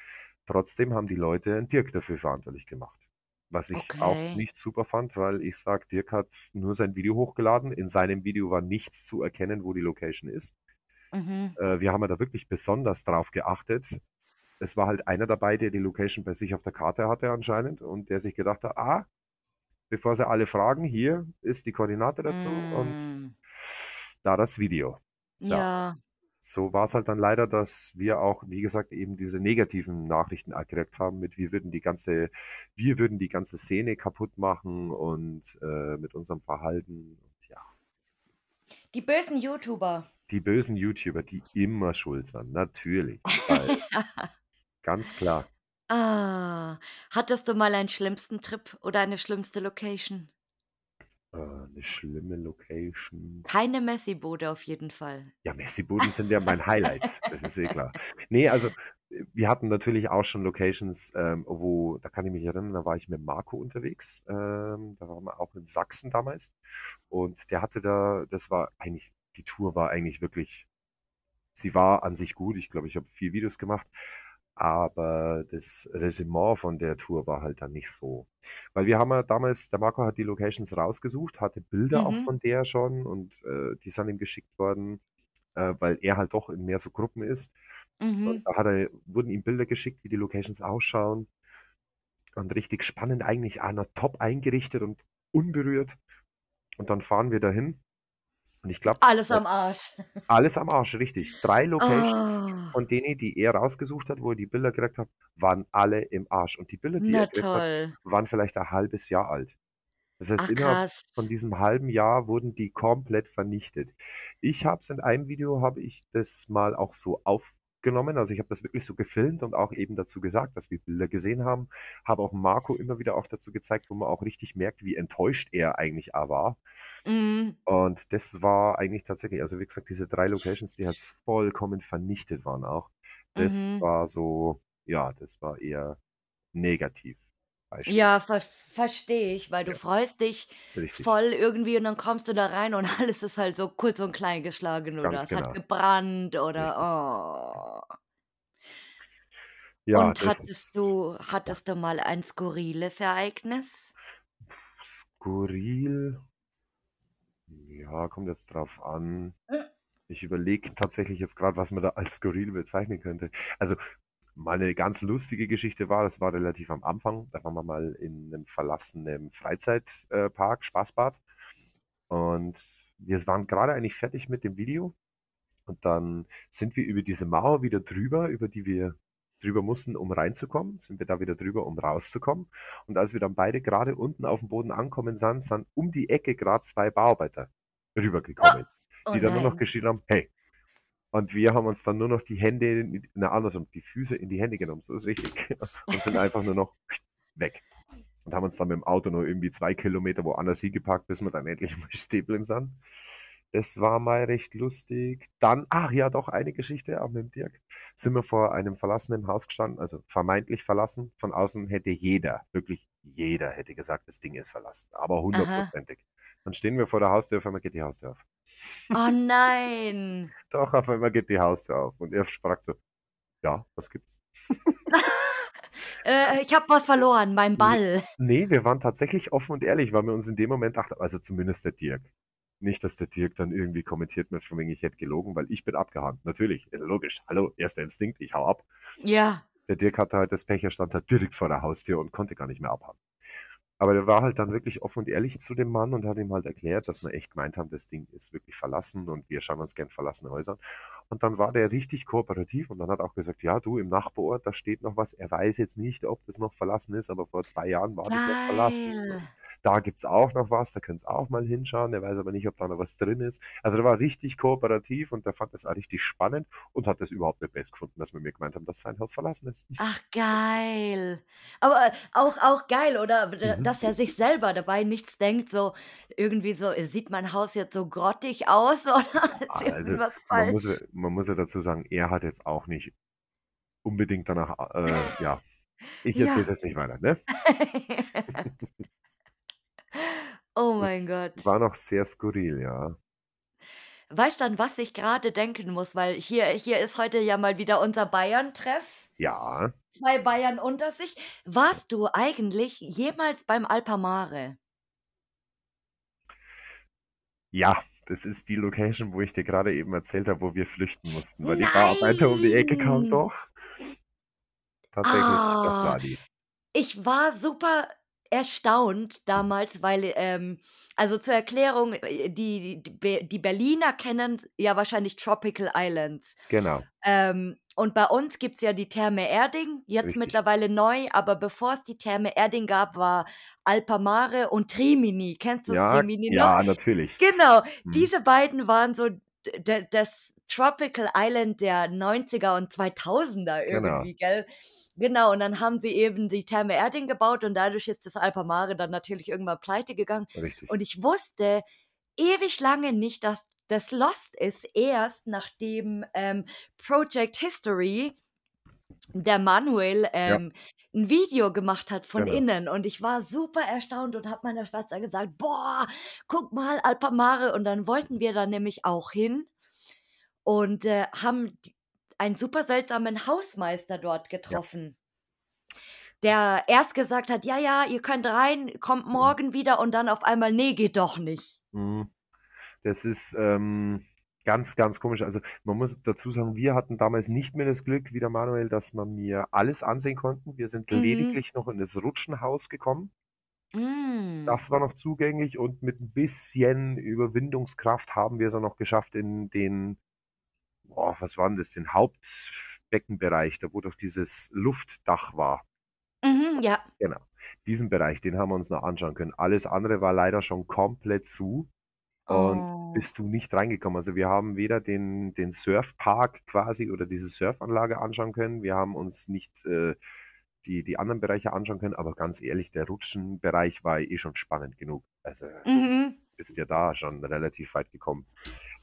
Trotzdem haben die Leute 'n Dirk dafür verantwortlich gemacht. Was ich auch okay. nicht super fand, weil ich sage, Dirk hat nur sein Video hochgeladen. In seinem Video war nichts zu erkennen, wo die Location ist. Mhm. Äh, wir haben ja da wirklich besonders drauf geachtet. Es war halt einer dabei, der die Location bei sich auf der Karte hatte anscheinend und der sich gedacht hat, ah, bevor sie alle fragen, hier ist die Koordinate dazu und Hm. da das Video. Tja, Ja. so war es halt dann leider, dass wir auch, wie gesagt, eben diese negativen Nachrichten gekriegt haben mit, wir würden die ganze, wir würden die ganze Szene kaputt machen und äh, mit unserem Verhalten. Und ja, Die bösen YouTuber. die bösen YouTuber, die immer schuld sind, natürlich, weil <laughs> ganz klar. Ah, hattest du mal einen schlimmsten Trip oder eine schlimmste Location? Äh, 'ne schlimme Location. Keine Messi-Bude auf jeden Fall. Ja, Messibuden sind ja mein Highlight, <laughs> das ist eh klar. Ne, also, äh, wir hatten natürlich auch schon Locations, ähm, wo da kann ich mich erinnern, da war ich mit Marco unterwegs. Ähm, da waren wir auch in Sachsen damals und der hatte da das war eigentlich die Tour war eigentlich wirklich sie war an sich gut. Ich glaube, ich habe 4 Videos gemacht, aber das Resümee von der Tour war halt dann nicht so. Weil wir haben ja damals der Marco hat die Locations rausgesucht, hatte Bilder auch Mhm, von der schon und, äh, die sind ihm geschickt worden, äh, weil er halt doch in mehr so Gruppen ist. Und mhm. da hat er wurden ihm Bilder geschickt, wie die Locations ausschauen und richtig spannend eigentlich, auch noch top eingerichtet und unberührt. Und dann fahren wir dahin und ich glaube, Alles am Arsch. <laughs> alles am Arsch, richtig. 3 Locations Oh, von denen, die er rausgesucht hat, wo er die Bilder gekriegt hat, waren alle im Arsch. Und die Bilder, die na er gekriegt hat, waren vielleicht ein halbes Jahr alt. Das heißt, Ach innerhalb krass. von diesem halben Jahr wurden die komplett vernichtet. Ich habe es in einem Video habe ich das mal auch so aufgenommen. Also, ich habe das wirklich so gefilmt und auch eben dazu gesagt, dass wir Bilder gesehen haben. Habe auch Marco immer wieder auch dazu gezeigt, wo man auch richtig merkt, wie enttäuscht er eigentlich war. Mhm, Und das war eigentlich tatsächlich also, wie gesagt, diese 3 Locations, die halt vollkommen vernichtet waren auch. Das mhm. war so ja, das war eher negativ Beispiel. Ja, ver verstehe ich, weil du Ja, freust dich richtig. voll irgendwie und dann kommst du da rein und <laughs> alles ist halt so kurz und klein geschlagen oder Ganz es hat genau. gebrannt Richtig. oder oh. Ja, Und hattest das du ja. hattest du mal ein skurriles Ereignis? Skurril, ja, kommt jetzt drauf an. Hm. Ich überlege tatsächlich jetzt grad, was man da als skurril bezeichnen könnte. Also, mal 'ne ganz lustige Geschichte war das war relativ am Anfang. Da waren wir mal in 'nem verlassenen Freizeit äh, Park, Spaßbad. Und wir waren grade eigentlich fertig mit dem Video und dann sind wir über diese Mauer wieder drüber, über die wir drüber mussten, um reinzukommen, sind wir da wieder drüber, um rauszukommen. Und als wir dann beide grade unten aufm Boden angekommen sind, sind um die Ecke grad 2 Bauarbeiter Oh, rübergekommen, oh die dann nur noch nein. geschrien haben: „Hey!“ Und wir haben uns dann nur noch die Hände ne, andersrum, die Füße in die Hände genommen, so ist richtig, <laughs> und sind einfach nur noch weg. Und haben uns dann mit'm Auto noch irgendwie 2 Kilometer woanders hingeparkt, bis wir dann endlich mal <laughs> geblieben sind. Das war mal recht lustig. Dann ach ja, doch eine Geschichte auch mit dem Dirk. Sind wir vor einem verlassenen Haus gestanden, also vermeintlich verlassen. Von außen hätte jeder, wirklich jeder hätte gesagt, das Ding ist verlassen, aber hundertprozentig. Dann stehen wir vor der Haustür, auf einmal geht die Haustür auf. Oh nein. <laughs> Doch, auf einmal geht die Haustür auf und er fragt so: „Ja, was gibt's?“ <laughs> Äh, ich habe was verloren, mein Ball. ne, wir waren tatsächlich offen und ehrlich, weil wir uns in dem Moment dachten also zumindest der Dirk. Nicht, dass der Dirk dann irgendwie kommentiert mit von wegen, ich hätte gelogen, weil ich bin abgehauen. Natürlich, ist logisch. Hallo, erster Instinkt, ich hau ab. Ja. Der Dirk hatte halt das Pech, er stand da direkt vor der Haustür und konnte gar nicht mehr abhauen. Aber der war halt dann wirklich offen und ehrlich zu dem Mann und hat ihm halt erklärt, dass wir echt gemeint haben, das Ding ist wirklich verlassen und wir schauen uns gern verlassene Häuser an. Und dann war der richtig kooperativ und dann hat auch gesagt, ja, du, im Nachbarort, da steht noch was. Er weiß jetzt nicht, ob das noch verlassen ist, aber vor zwei Jahren war das noch verlassen. Da gibt's auch noch was, da könnt's auch mal hinschauen. Der weiß aber nicht, ob da noch was drin ist. Also der war richtig kooperativ und der fand das auch richtig spannend und hat das überhaupt nicht best gefunden, dass wir mir gemeint haben, dass sein Haus verlassen ist. Ach, geil. Aber äh, auch auch geil, oder? Mhm. dass er sich selber dabei nichts denkt, so irgendwie so: äh, „Sieht mein Haus jetzt so grottig aus <laughs> oder ist Also, irgendwas man muss ja falsch?“ man muss ja dazu sagen, er hat jetzt auch nicht unbedingt danach äh, ja. Ich erzähle es Ja. jetzt nicht weiter, ne? <laughs> <laughs> Oh mein Das Gott. war noch sehr skurril, ja. Weißt du, an was ich grade denken muss? Weil hier hier ist heute ja mal wieder unser Bayern-Treff. Ja. 2 Bayern unter sich. Warst du eigentlich jemals beim Alpamare? Ja, das ist die Location, wo ich dir grade eben erzählt habe, wo wir flüchten mussten, weil die Bar weiter um die Ecke kam Nein! doch. Tatsächlich, das Ah, war die. ich war super erstaunt damals, weil, ähm also zur Erklärung, äh, die die die Berliner kennen ja wahrscheinlich Tropical Islands. Genau. Ähm, und bei uns gibt's ja die Therme Erding, jetzt Richtig. mittlerweile neu, aber bevor es die Therme Erding gab, war Alpamare und Trimini. Kennst du Ja, Rimini noch? ja, natürlich. Genau, Mhm. diese beiden waren so das Tropical Island der 90er und 2000er Genau. irgendwie, gell? Genau, und dann haben sie eben die Therme Erding gebaut und dadurch ist das Alpamare dann natürlich irgendwann pleitegegangen. Richtig. Und ich wusste ewig lange nicht, dass das lost ist, erst nachdem, ähm, Project History der Manuel, Ja. ähm, 'n Video gemacht hat von Genau. innen und ich war super erstaunt und habe meiner Schwester gesagt: „Boah, guck mal, Alpamare.“ Und dann wollten wir da nämlich auch hin und, äh, haben einen super seltsamen Hausmeister dort Ja. getroffen der erst gesagt hat: „Ja, ja, ihr könnt rein, kommt Mhm. morgen wieder“ und dann auf einmal: „Ne, geht doch nicht.“ Mhm. Das ist, ähm, ganz, ganz komisch. Also, man muss dazu sagen, wir hatten damals nicht mehr das Glück wie der Manuel, dass wir mir alles ansehen konnten. Wir sind Mhm. lediglich noch in das Rutschenhaus gekommen. Hm. Das war noch zugänglich und mit 'n bisschen Überwindungskraft haben wir's auch noch geschafft in den boah, was war 'n das? Den Hauptbeckenbereich, da wo doch dieses Luftdach war. Mhm, ja. Genau. Diesen Bereich, den haben wir uns noch anschauen können. Alles andere war leider schon komplett zu und Oh. bist du nicht reingekommen. Also, wir haben weder den den Surfpark quasi oder diese Surfanlage anschauen können. Wir haben uns nicht, äh, die die anderen Bereiche anschauen können, aber ganz ehrlich, der Rutschenbereich war eh schon spannend genug. Also, Mhm. Bist ja da schon relativ weit gekommen.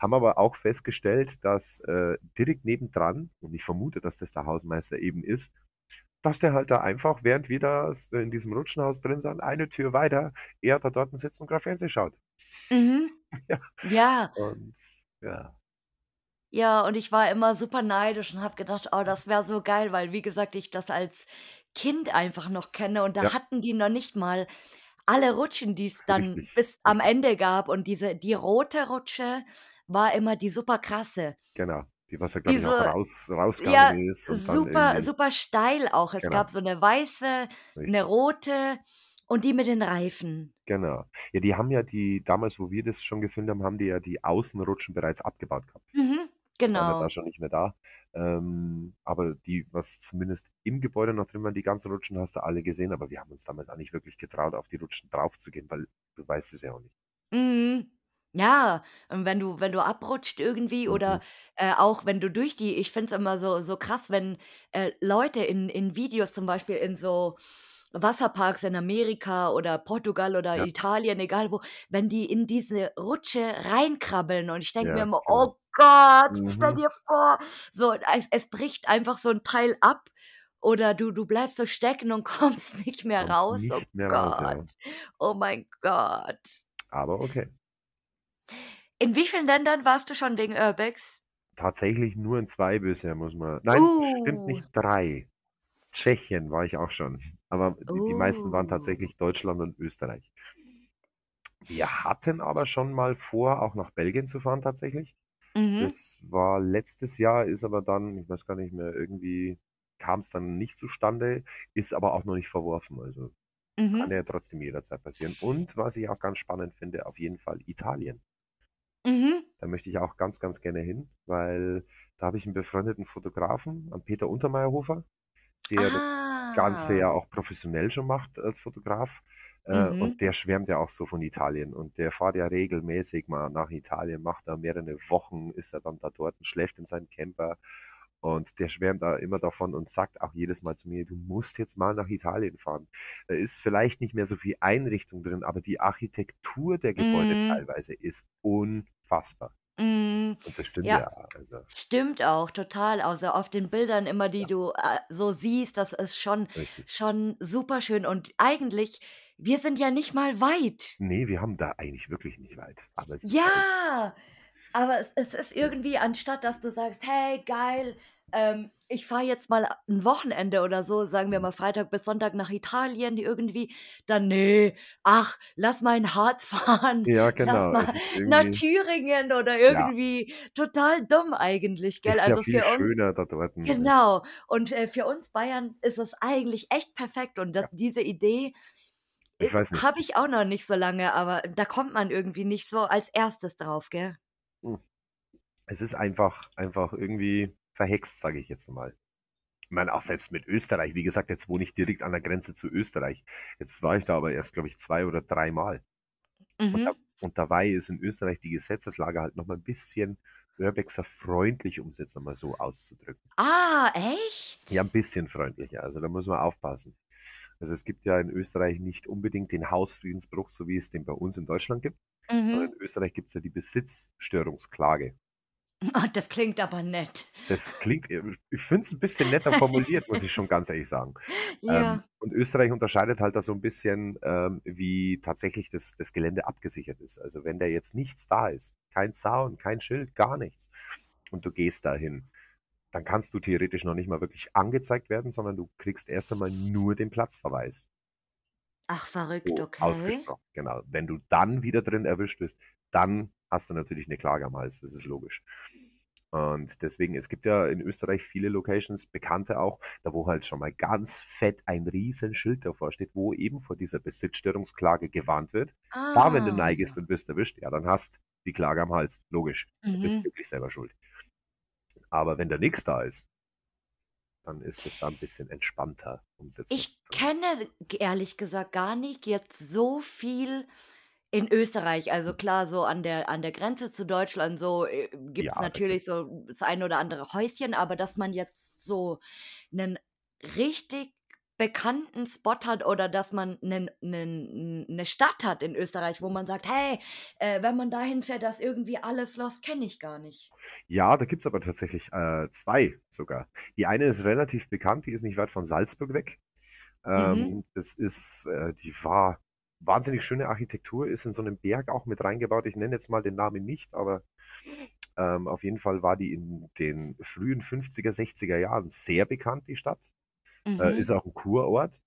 Haben aber auch festgestellt, dass, äh, direkt nebendran, und ich vermute, dass das der Hausmeister eben ist, dass der halt da einfach, während wir da s in diesem Rutschenhaus drin sind, eine Tür weiter er da dorten sitzt und grad Fernsehen schaut. Mhm. <laughs> Ja. Ja. Und ja. Ja, und ich war immer super neidisch und habe gedacht: „Oh, das wäre so geil“, weil, wie gesagt, ich das als Kind einfach noch kenne und da Ja. hatten die noch nicht mal alle Rutschen, die's dann Richtig, <laughs> bis am. Ende gab und diese die rote Rutsche war immer die super krasse. Genau. Die was ja, glaube ich, auch raus ja, rausgegangen ist und super super steil auch. Es Genau. gab so 'ne weiße, Richtig. rote und die mit den Reifen. Genau. Ja, die haben ja die damals, wo wir das schon gefilmt haben, haben die ja die Außenrutschen bereits abgebaut gehabt. Mhm, Die waren ja da genau. schon nicht mehr da. Ähm, aber die was zumindest im Gebäude noch drin waren, die ganzen Rutschen hast du alle gesehen, aber wir haben uns damals auch nicht wirklich getraut, auf die Rutschen draufzugehen, weil du weißt es ja auch nicht. Mhm. Ja, und wenn du wenn du abrutscht irgendwie oder, Mhm. äh, auch wenn du durch die ich finde es immer so so krass, wenn, äh, Leute in in Videos zum Beispiel in so Wasserparks in Amerika oder Portugal oder Ja. Italien, egal wo, wenn die in diese Rutsche reinkrabbeln und ich denke mir Ja, immer: genau. „Oh Gott, stell Mhm. dir vor, so es es bricht einfach so 'n Teil ab oder du du bleibst so stecken und <laughs> kommst nicht mehr Kommst raus. Oh nicht mehr raus, Gott. ja. Oh mein Gott.“ Aber okay. In wie vielen Ländern warst du schon wegen Urbex? Tatsächlich nur in 2 bisher, muss man nein, stimmt Uh. nicht, 3. Tschechien war ich auch schon, aber die die meisten waren Oh. tatsächlich Deutschland und Österreich. Wir hatten aber schon mal vor, auch nach Belgien zu fahren tatsächlich. Mhm. Das war letztes Jahr, ist aber dann, ich weiß gar nicht mehr, irgendwie kam es dann nicht zustande, ist aber auch noch nicht verworfen. Also kann Mhm. ja trotzdem jederzeit passieren. Und was ich auch ganz spannend finde, auf jeden Fall Italien. Mhm. Da möchte ich auch ganz, ganz gerne hin, weil da habe ich einen befreundeten Fotografen, an Peter Untermeyerhofer, der das Ganze ja Ah. auch professionell schon macht als Fotograf. Äh, und Mhm. der schwärmt ja auch so von Italien. Und der fährt ja regelmäßig mal nach Italien, macht da mehrere Wochen, ist er dann da dort und schläft in seinem Camper. Und der schwärmt da immer davon und sagt auch jedes Mal zu mir, du musst jetzt mal nach Italien fahren. Da ist vielleicht nicht mehr so viel Einrichtung drin, aber die Architektur der Gebäude Mhm. teilweise ist unfassbar. Mhm. Und das stimmt Ja, ja. Also, stimmt auch, total. Also, auf den Bildern immer, die ja, du, äh, so siehst, das ist schon richtig. schon super schön und eigentlich wir sind ja nicht mal weit. Nee, wir haben da eigentlich wirklich nicht weit. Aber es ist halt, Ja, aber es es ist ja, irgendwie, anstatt dass du sagst: „Hey, geil, ähm, ich fahre jetzt mal ein Wochenende oder so, sagen wir mal Freitag bis Sonntag nach Italien irgendwie“, dann: „Ne, ach, lass mal in Harz <laughs> fahren, Ja, lass genau. mal Es ist nach Thüringen“ oder ja, irgendwie total dumm eigentlich, gell? ist ja Also, viel für uns schöner da dort. Und genau. Und, äh, für uns Bayern ist es eigentlich echt perfekt und das ja, diese Idee, habe ich auch noch nicht so lange, aber da kommt man irgendwie nicht so als Erstes drauf, gell? Hm. Es ist einfach, einfach irgendwie verhext, sage ich jetzt mal. Ich meine, auch selbst mit Österreich, wie gesagt, jetzt wohne ich direkt an der Grenze zu Österreich. Jetzt war ich da aber erst, glaube ich, zwei oder dreimal. Und, da, Mhm. und dabei ist in Österreich die Gesetzeslage halt noch mal ein bisschen Urbexer freundlich, um es jetzt nochmal so auszudrücken. Ah, Ja, ein echt? bisschen freundlicher. Also da muss man aufpassen. Also es gibt ja in Österreich nicht unbedingt den Hausfriedensbruch, so wie es den bei uns in Deutschland gibt, Mhm. in Österreich gibt es ja die Besitzstörungsklage. <laughs> Ah, das klingt aber nett. Das klingt, äh, ich finde es ein bisschen netter formuliert, muss ich schon ganz ehrlich sagen. <laughs> Ähm, Ja. und Österreich unterscheidet halt da so ein bisschen, ähm, wie tatsächlich das, das Gelände abgesichert ist. Also wenn da jetzt nichts da ist, kein Zaun, kein Schild, gar nichts, und du gehst dahin, dann kannst du theoretisch noch nicht mal wirklich angezeigt werden, sondern du kriegst erst einmal nur den Platzverweis. Ach, verrückt, So okay. ausgesprochen, genau. Wenn du dann wieder drin erwischt wirst, dann hast du natürlich eine Klage am Hals, das ist logisch. Und deswegen, es gibt ja in Österreich viele Locations, bekannte auch, da wo halt schon mal ganz fett ein riesen Schild davor steht, wo eben vor dieser Besitzstörungsklage gewarnt wird. Da, wenn du Ah. neigest und bist erwischt, ja, dann hast die Klage am Hals, logisch. Du bist Mhm. wirklich selber schuld. Aber wenn da nichts da ist, dann ist es da ein bisschen entspannter, um mal Ich kenne ehrlich gesagt gar nicht jetzt so viel in Österreich. Also klar, so an der an der Grenze zu Deutschland so, äh, gibt's Ja, da gibt natürlich so das ein oder andere Häuschen, aber dass man jetzt so 'nen richtig bekannten Spot hat oder dass man 'nen 'nen 'ne Stadt hat in Österreich, wo man sagt: „Hey, äh, wenn man dahin fährt, da ist irgendwie alles los“, kenne ich gar nicht. Ja, da gibt's aber tatsächlich, äh, 2 sogar. Die eine ist relativ bekannt, die ist nicht weit von Salzburg weg. Mhm. Ähm, das ist, äh, die war wahnsinnig schöne Architektur, ist in so einem Berg auch mit reingebaut. Ich nenne jetzt mal den Namen nicht, aber ähm, auf jeden Fall war die in den frühen 50er, 60er Jahren sehr bekannt, die Stadt. Äh, ist Mhm. auch ein Kurort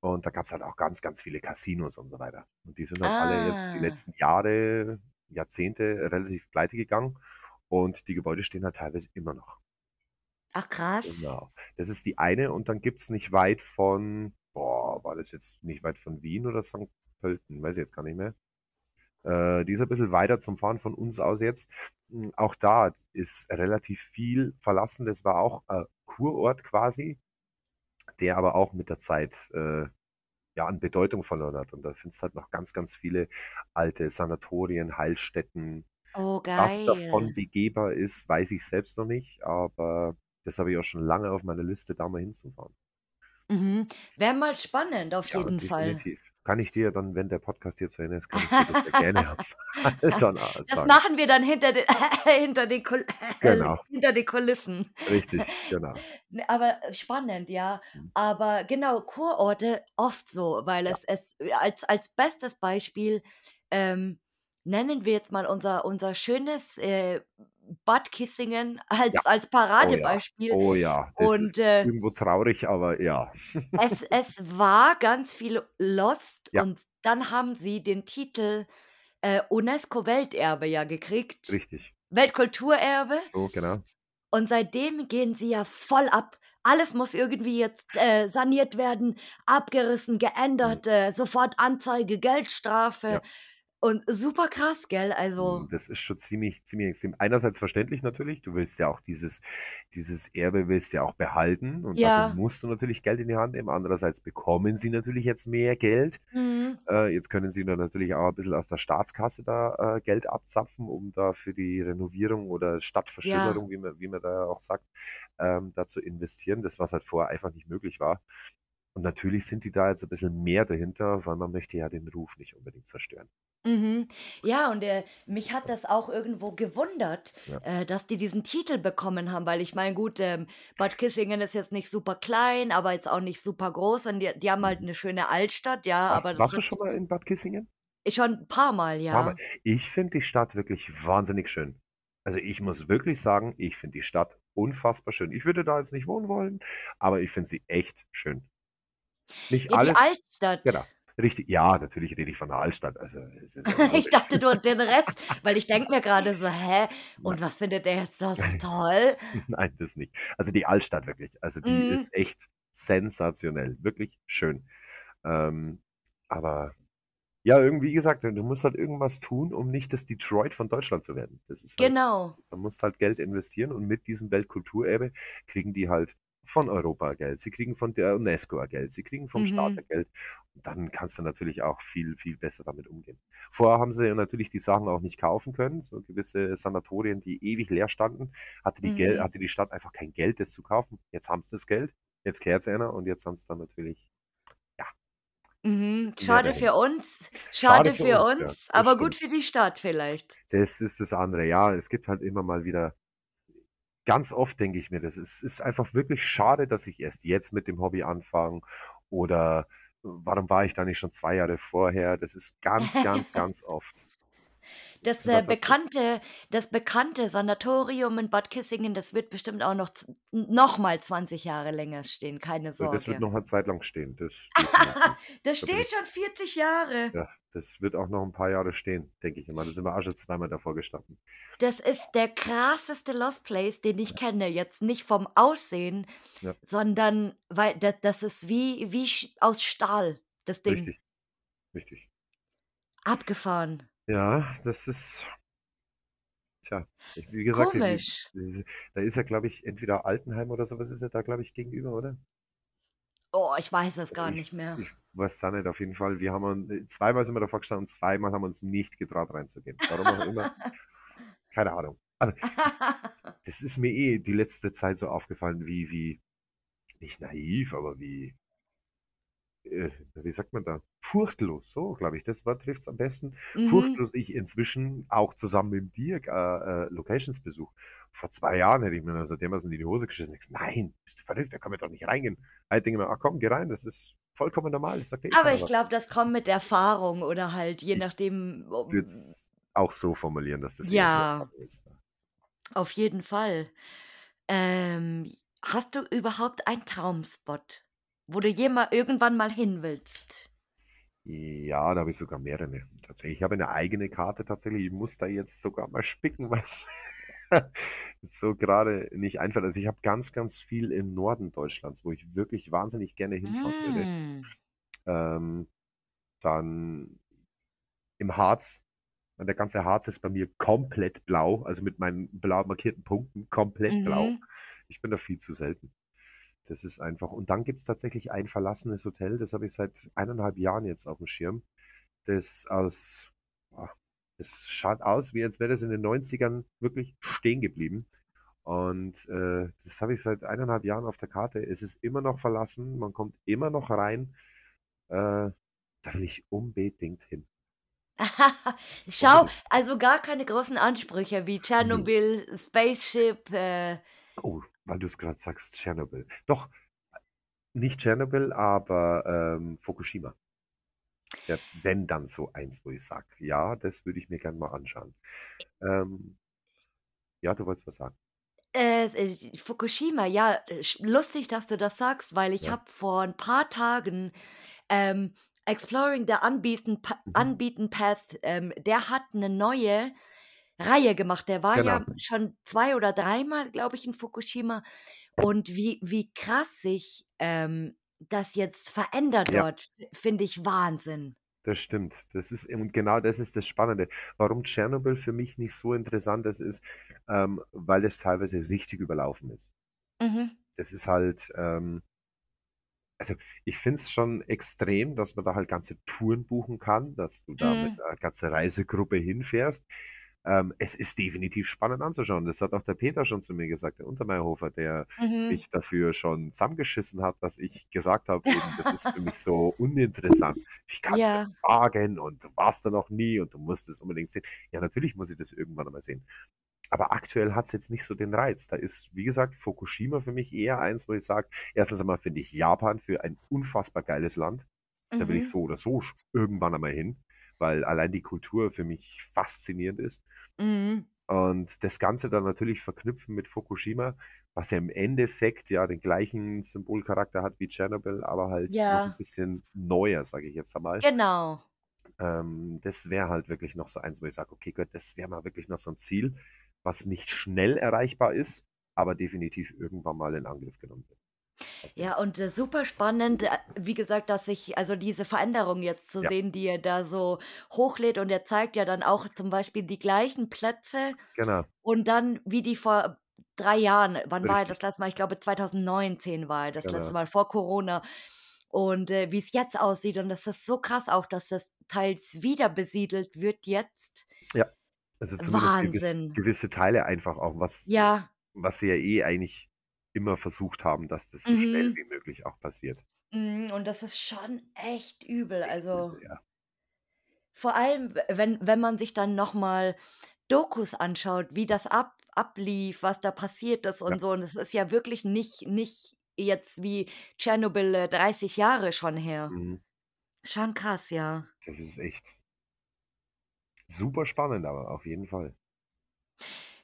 und da gab's halt auch ganz, ganz viele Casinos und so weiter. Und die sind halt alle jetzt die Ah. letzten Jahre, Jahrzehnte relativ pleite gegangen und die Gebäude stehen halt teilweise immer noch. Ach krass. Genau. Das ist die eine und dann gibt's nicht weit von boah, war das jetzt nicht weit von Wien oder Sankt Pölten? Weiß ich jetzt gar nicht mehr. Äh, die ist ein bisschen weiter zum Fahren von uns aus jetzt. Hm, auch da ist relativ viel verlassen. Das war auch, äh, Kurort quasi, der aber auch mit der Zeit, äh, ja, an Bedeutung verloren hat. Und da findest du halt noch ganz, ganz viele alte Sanatorien, Heilstätten. Oh, Was geil. davon begehbar ist, weiß ich selbst noch nicht, aber das habe ich auch schon lange auf meiner Liste, da mal hinzufahren. Mhm. Wäre mal spannend auf Ja, jeden Fall. Kann ich dir dann, wenn der Podcast hier zu Ende ist, kann ich dir das gerne <laughs> <laughs> dann, äh, Das sagen. machen wir dann hinter den <laughs> hinter den Kul Genau, hinter den Kulissen. richtig, genau. Ne, aber spannend, ja. Mhm. Aber genau, Kurorte oft so, weil Ja, es es als als bestes Beispiel, ähm, nennen wir jetzt mal unser unser schönes, äh, Bad Kissingen Ja. als als Oh ja. Paradebeispiel Oh ja. Das und, ist äh irgendwo traurig, aber ja. es es war ganz viel Lost Ja. und dann haben sie den Titel, äh, UNESCO-Welterbe ja gekriegt. Richtig. Weltkulturerbe. So, genau. Und seitdem gehen sie ja voll ab. Alles muss irgendwie jetzt, äh, saniert werden, abgerissen, Mhm. geändert, äh, sofort Anzeige, Geldstrafe Ja. Und super krass, gell? Also das ist schon ziemlich ziemlich extrem. Einerseits verständlich natürlich, du willst ja auch dieses dieses Erbe willst ja auch behalten und dafür Ja. musst du natürlich Geld in die Hand nehmen. Andererseits bekommen sie natürlich jetzt mehr Geld. Mhm. Äh, jetzt können sie dann natürlich auch 'n bisschen aus der Staatskasse da, äh, Geld abzapfen, um da für die Renovierung oder Ja. Stadtverschönerung, wie man wie man da auch sagt, ähm, da zu investieren. Das, was halt vorher einfach nicht möglich war. Und natürlich sind die da jetzt 'n bisschen mehr dahinter, weil man möchte ja den Ruf nicht unbedingt zerstören. Mhm. Ja, und, äh, mich hat das auch irgendwo gewundert, Ja. äh, dass die diesen Titel bekommen haben, weil ich meine, gut, ähm, Bad Kissingen ist jetzt nicht super klein, aber jetzt auch nicht super groß und die die haben halt Mhm. 'ne schöne Altstadt, ja, Warst aber das warst du schon mal in Bad Kissingen? Ich schon 'n paarmal, Paarmal. ja. Ich finde die Stadt wirklich wahnsinnig schön. Also, ich muss wirklich sagen, ich finde die Stadt unfassbar schön. Ich würde da jetzt nicht wohnen wollen, aber ich finde sie echt schön. Nicht Ja, die alles genau. Altstadt. Richtig. Ja, natürlich rede ich von der Altstadt. Also, <laughs> Ich dachte, du den Rest, <laughs> weil ich denke mir grade so: „Hä, Nein. und was findet der jetzt da so toll?“ <laughs> Nein, das nicht. Also, die Altstadt wirklich. Also, die Mhm. ist echt sensationell, wirklich schön. Ähm, aber ja, irgendwie wie gesagt, du musst halt irgendwas tun, um nicht das Detroit von Deutschland zu werden. Das ist halt Genau. du musst halt Geld investieren und mit diesem Weltkulturerbe kriegen die halt von Europa Geld. Sie kriegen von der UNESCO Geld, sie kriegen vom Staat Mhm. Geld. Und dann kannst du natürlich auch viel, viel besser damit umgehen. Vorher haben sie ja natürlich die Sachen auch nicht kaufen können. So gewisse Sanatorien, die ewig leer standen, hatte die Mhm. hatte die Stadt einfach kein Geld, das zu kaufen. Jetzt haben sie das Geld, jetzt kehrt's einer und jetzt haben's dann natürlich ja, Mhm. Schade für uns Schade schade für für uns, ja, uns, das aber gut stimmt. für die Stadt vielleicht. Das ist das andere. Ja, es gibt halt immer mal wieder ganz oft denke ich mir das. Es ist einfach wirklich schade, dass ich erst jetzt mit dem Hobby anfange oder warum war ich da nicht schon 2 Jahre vorher? Das ist ganz, <laughs> ganz, ganz oft. Das, äh, bekannte das bekannte Sanatorium in Bad Kissingen, das wird bestimmt auch noch noch mal 20 Jahre länger stehen, keine So, das wird Sorge. noch 'ne Zeit lang stehen. Das <laughs> definitiv. Das steht schon 40 Jahre. Ja, das wird auch noch 'n paar Jahre stehen, denke ich immer. Da sind wir auch schon zweimal davor gestanden. Das ist der krasseste Lost Place, den ich kenne. Jetzt nicht vom Aussehen, Ja. sondern weil da das ist wie wie aus Stahl, das Ding. Richtig. Richtig. Abgefahren. Ja, das ist tja, ich wie gesagt, die Komisch. die da ist ja, glaube ich, entweder Altenheim oder so was ist ja da, glaube ich, gegenüber, oder? Oh, ich weiß es gar Ich nicht mehr. ich weiß es auch nicht. Auf jeden Fall, wir haben un zweimal sind wir davor gestanden und zweimal haben wir uns nicht getraut reinzugehen. Warum auch immer. <laughs> Keine Ahnung. Aber <laughs> das ist mir eh die letzte Zeit so aufgefallen, wie wie nicht naiv, aber wie äh, wie sagt man da? Furchtlos, so glaube ich, das Wort trifft's am besten. Mhm. Furchtlos ich inzwischen auch zusammen mit dir äh, äh, Locations besuche. Vor 2 Jahren hätte ich mir also dermaßen in die Hose geschissen. Ich gesagt: „Nein, bist du verrückt, da kann man doch nicht reingehen.“ Heute denke ich mir: „Ach komm, geh rein, das ist vollkommen normal, das sagt eh Aber ich was.“ glaube, das kommt mit Erfahrung oder halt je Ich nachdem, würde um es auch so formulieren, dass das Ja. Ist, ja. Auf jeden Fall. Ähm, hast du überhaupt einen Traumspot, wo du jema irgendwann mal hin willst? Ja, da habe ich sogar mehrere tatsächlich. Ich habe 'ne eigene Karte tatsächlich. Ich muss da jetzt sogar mal spicken, <laughs> weil's so grade nicht einfällt. Also, ich habe ganz, ganz viel im Norden Deutschlands, wo ich wirklich wahnsinnig gerne hinfahren würde. Hm. Ähm, dann im Harz. Der ganze Harz ist bei mir komplett blau, also mit meinen blau markierten Punkten komplett blau. Mhm. Ich bin da viel zu selten. Das ist einfach und dann gibt's tatsächlich ein verlassenes Hotel, das habe ich seit 1,5 Jahren jetzt aufm Schirm. Das aus das schaut aus, wie als wäre das in den 90ern wirklich stehen geblieben. Und, äh, das habe ich seit 1,5 Jahren auf der Karte. Es ist immer noch verlassen, man kommt immer noch rein. Äh, da will ich unbedingt hin. <laughs> Schau, Unbedingt. also gar keine großen Ansprüche wie. Tschernobyl, Spaceship, äh Oh, weil du's grad sagst, Tschernobyl. Doch, nicht Tschernobyl, aber, ähm, Fukushima. Ja, wenn dann so eins, wo ich sage: „Ja, das würde ich mir gern mal anschauen.“ Ähm Ja, du wolltest was sagen. Äh, Fukushima, ja, äh, lustig, dass du das sagst, weil ich Ja. habe vor 'n paar Tagen, ähm, Exploring the Unbeaten Pa Mhm. Unbeaten Path, ähm, der hat 'ne neue Reihe gemacht. Der war Genau. ja schon 2 oder dreimal, glaube ich, in Fukushima. Und wie wie krass sich, ähm, das jetzt verändert Ja. dort, f finde ich Wahnsinn. Das stimmt. Das ist und genau das ist das Spannende. Warum Tschernobyl für mich nicht so interessant ist, ist, ähm, weil es teilweise richtig überlaufen ist. Mhm. Das ist halt, ähm also, ich finde es schon extrem, dass man da halt ganze Touren buchen kann, dass du da mit Mhm. 'ner ganze Reisegruppe hinfährst. Ähm, es ist definitiv spannend anzuschauen. Das hat auch der Peter schon zu mir gesagt, der Untermeierhofer, der Mhm. mich dafür schon zusammengeschissen hat, dass ich gesagt habe das ist für mich so uninteressant. Wie kannst du Ja. das wagen und du warst da noch nie und du musst es unbedingt sehen. Ja, natürlich muss ich das irgendwann einmal sehen. Aber aktuell hat's jetzt nicht so den Reiz. Da ist, wie gesagt, Fukushima für mich eher eins, wo ich sage, erstens einmal finde ich Japan für ein unfassbar geiles Land. Da will ich Mhm. so oder so irgendwann einmal hin, weil allein die Kultur für mich faszinierend ist. Mhm. Und das Ganze dann natürlich verknüpfen mit Fukushima, was ja im Endeffekt ja den gleichen Symbolcharakter hat wie Tschernobyl, aber halt noch 'n Ja. bisschen neuer, sage ich jetzt einmal. Genau. Ähm, das wäre halt wirklich noch so eins, wo ich sage: „Okay, gut, das wäre mal wirklich noch so 'n Ziel, was nicht schnell erreichbar ist, aber definitiv irgendwann mal in Angriff genommen wird.“ Auf jeden Ja, und, äh, super spannend, äh, wie gesagt, dass ich also, diese Veränderung jetzt zu Ja. sehen, die er da so hochlädt und er zeigt ja dann auch zum Beispiel die gleichen Plätze Genau. und dann, wie die vor 3 Jahren wann war er Richtig. das letzte Mal? Ich glaube, 2019 war er das letzte Genau. Mal vor Corona. Und, äh, wie's jetzt aussieht und das ist so krass auch, dass das teils wieder besiedelt wird jetzt. Ja, also, zumindest gewiss Wahnsinn. gewisse Teile einfach auch, was Ja. was sie ja eh eigentlich immer versucht haben, dass das so schnell Mhm. wie möglich auch passiert. Mhm, und das ist schon echt Das übel, ist echt also übel, ja. vor allem, w wenn wenn man sich dann noch mal Dokus anschaut, wie das ab ablief, was da passiert ist Ja. und so. Und es ist ja wirklich nicht nicht jetzt wie Tschernobyl, äh, 30 Jahre schon her. Mhm. Schon krass, ja. Das ist echt super spannend, aber auf jeden Fall.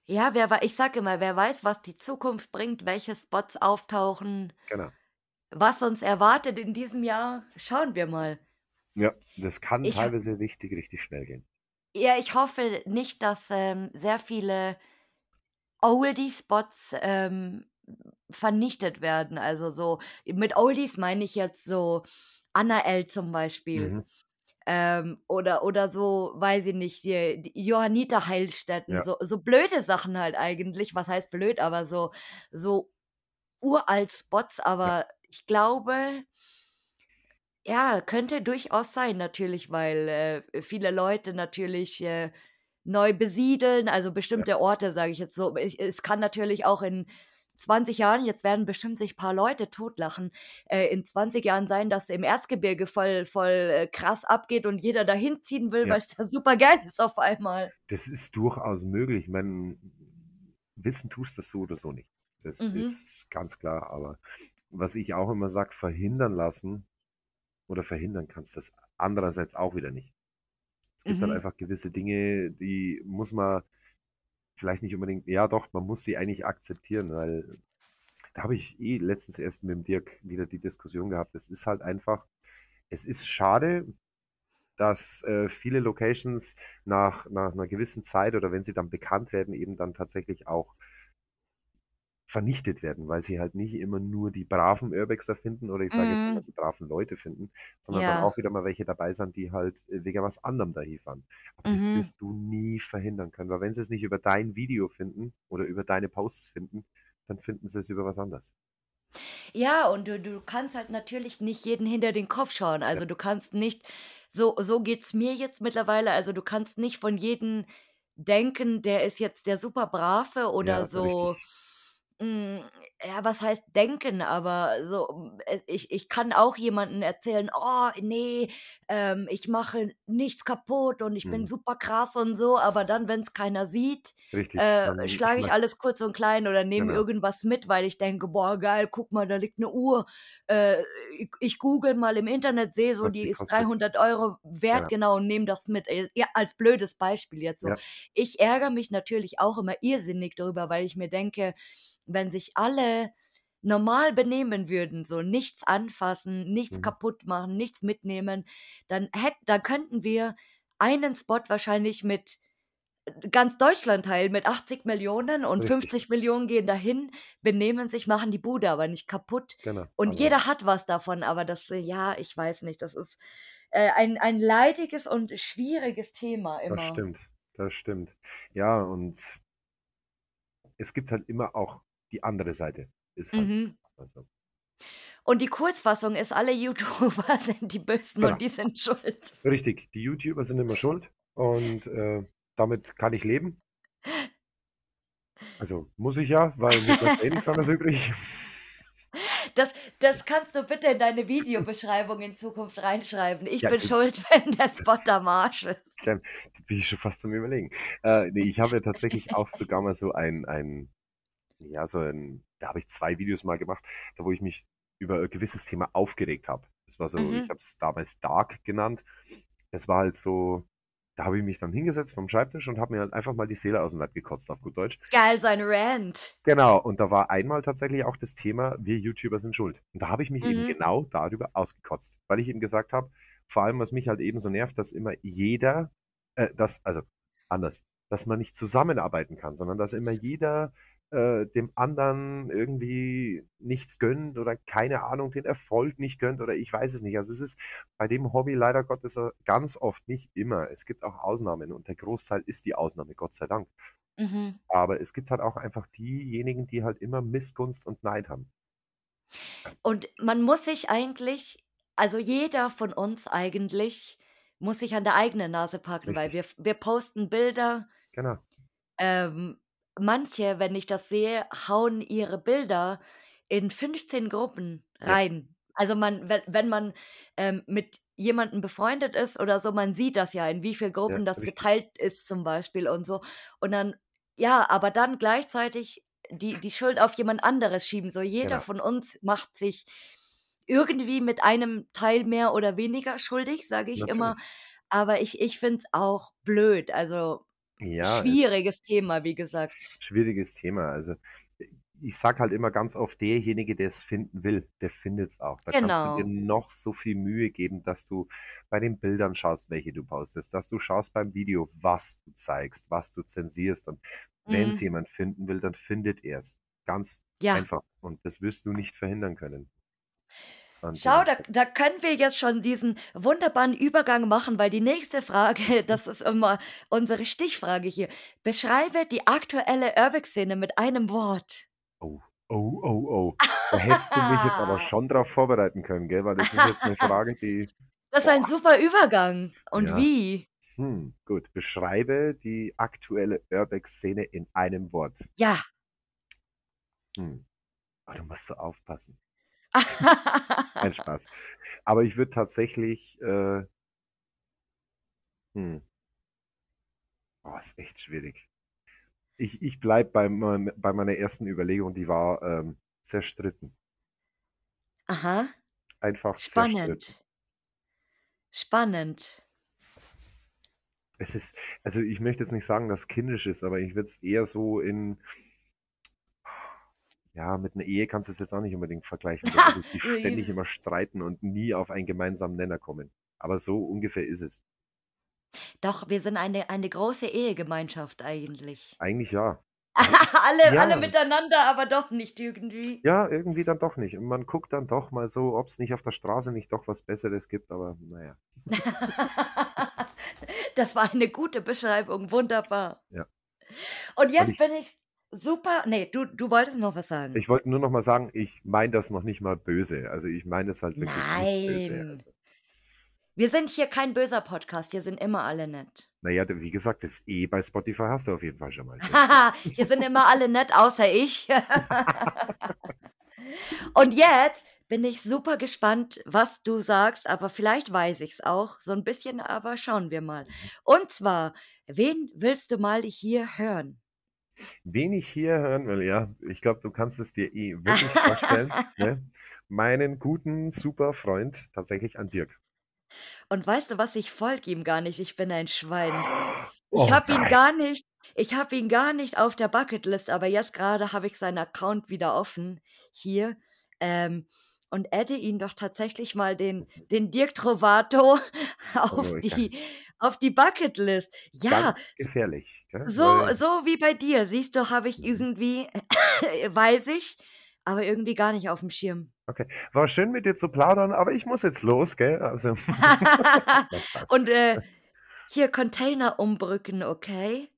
Ja, wer wei ich sage immer: „Wer weiß, was die Zukunft bringt, welche Spots auftauchen, Genau. was uns erwartet in diesem Jahr, schauen wir mal.“ Ja, das kann Ich teilweise richtig, richtig schnell gehen. Ja, ich hoffe nicht, dass, ähm, sehr viele Oldie-Spots, ähm, vernichtet werden. Also, so mit Oldies meine ich jetzt so Anna L. zum Beispiel, Mhm. Ähm, oder oder so, weiß ich nicht, die Johanniter Heilstätten, Ja. so so blöde Sachen halt eigentlich. Was heißt blöd, aber so so uralt Spots, Ja. aber ich glaube ja, könnte durchaus sein natürlich, weil, äh, viele Leute natürlich, äh, neu besiedeln, also, Ja. bestimmte Orte, sage ich jetzt so. Ich es kann natürlich auch in 20 Jahren jetzt werden bestimmt sich paar Leute totlachen, äh, in 20 Jahren sein, dass im Erzgebirge voll voll, äh, krass abgeht und jeder dahin ziehen will, Ja. weil's da supergeil ist auf einmal. Das ist durchaus möglich. Ich meine, wissen tust du's so oder so nicht. Das Mhm. ist ganz klar, aber was ich auch immer sage, verhindern lassen oder verhindern kannst du's andererseits auch wieder nicht. Es gibt halt Mhm. einfach gewisse Dinge, die muss man vielleicht nicht unbedingt ja doch, man muss sie eigentlich akzeptieren, weil da habe ich eh letztens erst mit dem Dirk wieder die Diskussion gehabt. Es ist halt einfach es ist schade, dass, äh, viele Locations nach nach 'ner gewissen Zeit oder wenn sie dann bekannt werden, eben dann tatsächlich auch vernichtet werden, weil sie halt nicht immer nur die braven Urbexer finden oder ich sage jetzt einmal Mhm. die braven Leute finden, sondern dann Ja. auch wieder mal welche dabei sind, die halt, äh, wegen was anderem da hinfahren. Aber das Mhm. wirst du nie verhindern können, weil wenn sie's nicht über dein Video finden oder über deine Posts finden, dann finden sie's über was anderes. Ja, und du du kannst halt natürlich nicht jeden hinter den Kopf schauen. Ja. Also, du kannst nicht so so geht's mir jetzt mittlerweile. Also, du kannst nicht von jedem denken, der ist jetzt der super Brave oder Ja, so richtig. Hm, ja, was heißt denken, aber so, hm, äh, ich ich kann auch jemanden erzählen: „Oh, ne, ähm, ich mache nichts kaputt und ich bin Mhm. super krass und so“, aber dann, wenn's keiner sieht, Richtig, äh, schlage ich alles kurz und klein oder nehme Genau. irgendwas mit, weil ich denke: „Boah, geil, guck mal, da liegt 'ne Uhr. Äh, ich ich google mal im Internet, sehe so, Was die die ist kostet. 300 € wert, Genau. genau, und nehme das mit.“ Äh, ja, als blödes Beispiel jetzt so. Ja. Ich ärgere mich natürlich auch immer irrsinnig darüber, weil ich mir denke, wenn sich alle normal benehmen würden, so nichts anfassen, nichts Mhm. kaputt machen, nichts mitnehmen, dann hätt dann könnten wir einen Spot wahrscheinlich mit d ganz Deutschland teilen mit 80.000.000 und Richtig. 50.000.000 gehen dahin, benehmen sich, machen die Bude aber nicht kaputt Genau, und aber jeder hat was davon, aber das äh, ja, ich weiß nicht, das ist, äh, ein ein leidiges und schwieriges Thema Das immer. stimmt, das stimmt. Ja, und es gibt halt immer auch die andere Seite, ist halt Mhm. also Und die Kurzfassung ist, alle YouTuber <laughs> sind die Bösen Genau. und die sind schuld. Richtig, die YouTuber sind immer schuld und, äh, damit kann ich leben. Also, muss ich ja, weil mir bleibt eh nix anderes übrig. <laughs> Das das kannst du bitte in deine Videobeschreibung in Zukunft reinschreiben. Ich Ja, bin schuld, <laughs> wenn der Spot am Arsch ist. Dann bin ich schon fast am Überlegen. Äh, ne, ich habe ja tatsächlich auch sogar mal so ein ein ja, so 'n da habe ich 2 Videos mal gemacht, da wo ich mich über 'n gewisses Thema aufgeregt habe. Das war so ich Mhm. habe es damals Dark genannt. Es war halt so da habe ich mich dann hingesetzt vorm Schreibtisch und habe mir halt einfach mal die Seele aus'm Leib gekotzt, auf gut Deutsch. Geil, so ein Rant. Genau, und da war einmal tatsächlich auch das Thema: „Wir YouTuber sind schuld.“ Und da habe ich mich eben Mhm. genau darüber ausgekotzt, weil ich eben gesagt habe vor allem, was mich halt eben so nervt, dass immer jeder äh, dass also, anders, dass man nicht zusammenarbeiten kann, sondern dass immer jeder, äh, dem anderen irgendwie nichts gönnt oder keine Ahnung, den Erfolg nicht gönnt oder ich weiß es nicht. Also, es ist bei dem Hobby leider Gottes, äh, ganz oft nicht immer. Es gibt auch Ausnahmen und der Großteil ist die Ausnahme, Gott sei Dank. Mhm. Aber es gibt halt auch einfach diejenigen, die halt immer Missgunst und Neid haben. Und man muss sich eigentlich also, jeder von uns eigentlich muss sich an der eigenen Nase packen, weil Richtig. wir f wir posten Bilder Genau. ähm, manche, wenn ich das sehe, hauen ihre Bilder in 15 Gruppen Ja. rein. Also, man wenn wenn man, ähm, mit jemandem befreundet ist oder so, man sieht das ja, in wie viel Ja, Gruppen das richtig. geteilt ist zum Beispiel und so. Und dann ja, aber dann gleichzeitig die die Schuld auf jemand anderes schieben. So jeder Genau. von uns macht sich irgendwie mit einem Teil mehr oder weniger schuldig, sage ich immer. Natürlich. Aber ich ich finde es auch blöd, also, Ja, es schwieriges Thema, wie gesagt. schwieriges Thema. Also, i ich sage halt immer ganz oft: „Derjenige, der's finden will, der findet's auch.“ Da kannst du dir Genau. noch so viel Mühe geben, dass du bei den Bildern schaust, welche du postest, dass du schaust beim Video, was du zeigst, was du zensierst. Und wenn's Mhm. jemand finden will, dann findet er's. Ganz Ja. einfach. Und das wirst du nicht verhindern können. Und Schau, da da können wir jetzt schon diesen wunderbaren Übergang machen, weil die nächste Frage, <laughs> das ist immer unsere Stichfrage hier. Beschreibe die aktuelle Urbexszene mit einem Wort. Oh, oh, oh, oh. Da hättest du mich jetzt aber schon drauf vorbereiten können, gell? Weil das ist jetzt 'ne <laughs> Frage, die Das ist ein boah. super Übergang. Und Ja. wie? Hm, gut. Beschreibe die aktuelle Urbexszene in einem Wort. Ja. Hm. Oh, da musst du aufpassen. Nein, Spaß. Aber ich würde tatsächlich, äh Hm. Oh, ist echt schwierig. Ich ich bleibe bei mein bei meiner ersten Überlegung, die war, ähm, zerstritten. Aha. Einfach zerstritten. Spannend. Spannend. Es ist also, ich möchte jetzt nicht sagen, dass kindisch ist, aber ich würde es eher so in ja, mit 'ner Ehe kannst du's jetzt auch nicht unbedingt vergleichen, da wo sich die ständig immer streiten und nie auf einen gemeinsamen Nenner kommen. Aber so ungefähr ist es. Doch, wir sind eine eine große Ehegemeinschaft eigentlich. Eigentlich ja. <laughs> Alle alle ja. miteinander, aber doch nicht irgendwie. Ja, irgendwie dann doch nicht. Und man guckt dann doch mal so, ob's nicht auf der Straße nicht doch was Besseres gibt, aber na ja. <laughs> Das war eine gute Beschreibung, wunderbar. Ja. Und Und jetzt ich bin ich super ne, du du wolltest noch was sagen. Ich wollte nur noch mal sagen, ich meine das noch nicht mal böse. Also, ich meine das halt wirklich nicht böse, Nein. also Wir sind hier kein böser Podcast, hier sind immer alle nett. Naja, wie gesagt, das E bei Spotify hast du auf jeden Fall schon mal. Haha, <laughs> hier sind immer alle nett, außer ich. <laughs> Und jetzt bin ich super gespannt, was du sagst, aber vielleicht weiß ich es auch. So ein bisschen, aber schauen wir mal. Und zwar, wen willst du mal hier hören? Wen ich hier hören will, ja, ich glaube, du kannst es dir eh wirklich <laughs> vorstellen. ne? Meinen guten, super Freund, tatsächlich an Dirk. Und weißt du was, ich folge ihm gar nicht, ich bin ein Schwein. Oh Ich habe ihn nein. gar nicht ich habe ihn gar nicht auf der Bucketlist, aber jetzt gerade habe ich seinen Account wieder offen hier, ähm, und adde ihn doch tatsächlich mal den den Dirk Trovato <laughs> auf Oh, die auf die Bucketlist. Ja, gefährlich. Gell? so so wie bei dir. Siehst du, habe ich Mhm. irgendwie <laughs> weiß ich, aber irgendwie gar nicht aufm Schirm. okay. War schön mit dir zu plaudern, aber ich muss jetzt los, gell? Also. <laughs> Und, äh, hier Container umbrücken, okay?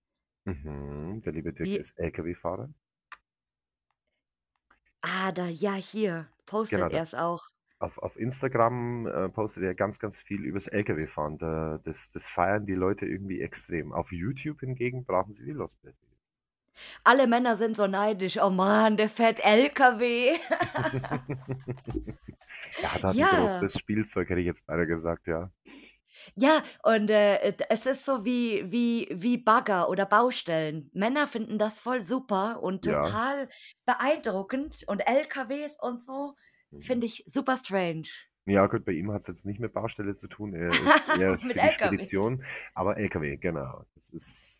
Mhm, der liebe Dirk Wie ist LKW-Fahrer. Ah, da ja, hier, postet Genau, da er's auch. auf auf Instagram, äh, postet er ganz, ganz viel übers LKW-Fahren. Da das das feiern die Leute irgendwie extrem. Auf YouTube hingegen brauchen sie die Lost Videos. Alle Männer sind so neidisch: „Oh Mann, der fährt LKW.“ <laughs> Er hat halt 'n Ja. großes Spielzeug, hätte ich jetzt beinahe gesagt, ja. Ja, und, äh, es ist so wie wie wie Bagger oder Baustellen. Männer finden das voll super und Ja. total beeindruckend und LKWs und so Mhm. finde ich super strange. Ja gut, bei ihm hat's jetzt nicht mit Baustelle zu tun. Er ist <laughs> eher für Mit die LKWs. Spedition, aber LKW, genau. Das ist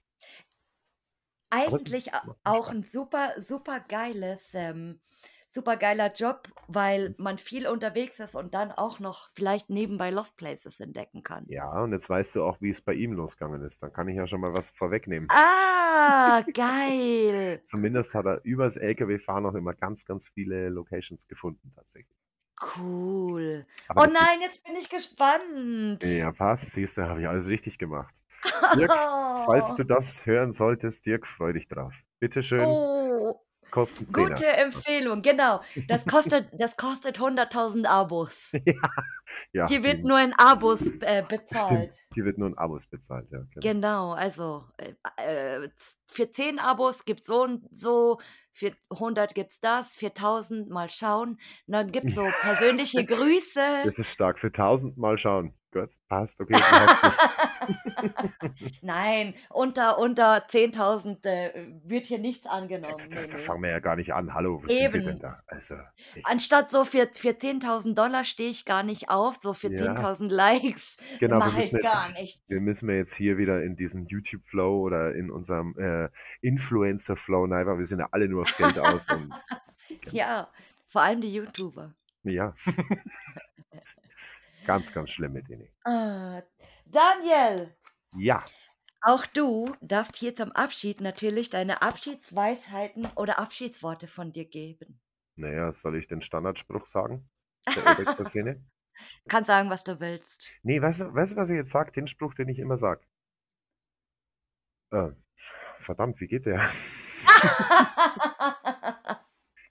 aber Eigentlich a macht schon auch 'n Spaß. super supergeiles ähm, supergeiler Job, weil man viel unterwegs ist und dann auch noch vielleicht nebenbei Lost Places entdecken kann. Ja, und jetzt weißt du auch, wie's bei ihm losgegangen ist. Dann kann ich ja schon mal was vorwegnehmen. Ah, geil. <laughs> Zumindest hat er übers LKW-Fahren auch immer ganz, ganz viele Locations gefunden tatsächlich. Cool. Aber Oh nein, jetzt bin ich gespannt. Ja, passt. Siehst du, habe ich alles richtig gemacht. <laughs> Dirk, falls du das hören solltest, Dirk, freu dich drauf. Bitte schön, Oh, kostet 'n Zehner. gute Empfehlung, genau. Das kostet <laughs> das kostet 100.000 Abos. Ja, ja, Die wird nur in Abos, äh, Stimmt, bezahlt. die wird nur in Abos bezahlt, ja, genau. Genau, also, äh, äh, für 10 Abos gibt's so und so, für 100 gibt's das, für 1.000 mal schauen. Und dann gibt's so <laughs> persönliche Grüße. Das ist stark. Für 1.000 mal schauen. Gut, passt, okay. <laughs> Nein, unter unter 10.000, äh, wird hier nichts Da angenommen. da da ne. fangen wir ja gar nicht an. Hallo, was sind wir denn Eben. da? Also. Anstatt so für für 10.000 stehe ich gar nicht auf, so für Ja. 10.000 Likes <laughs> Genau, wir mache müssen ich jetzt gar nichts. wir müssen jetzt hier wieder in diesen YouTube-Flow oder in unserem, äh, Influencer-Flow nein, weil wir sind ja alle nur aufs Geld aus und genau. <laughs> Ja, vor allem die YouTuber. Ja. Ganz, ganz schlimm mit denen. Ah, Daniel, Ja. auch du darfst hier zum Abschied natürlich deine Abschiedsweisheiten oder Abschiedsworte von dir geben. Na ja, soll ich den Standardspruch sagen der Szene? <laughs> Kannst sagen, was du willst. Ne, weißt du weißt du, was ich jetzt sage? Den Spruch, den ich immer sage. Äh, verdammt, wie geht der? <laughs> <laughs>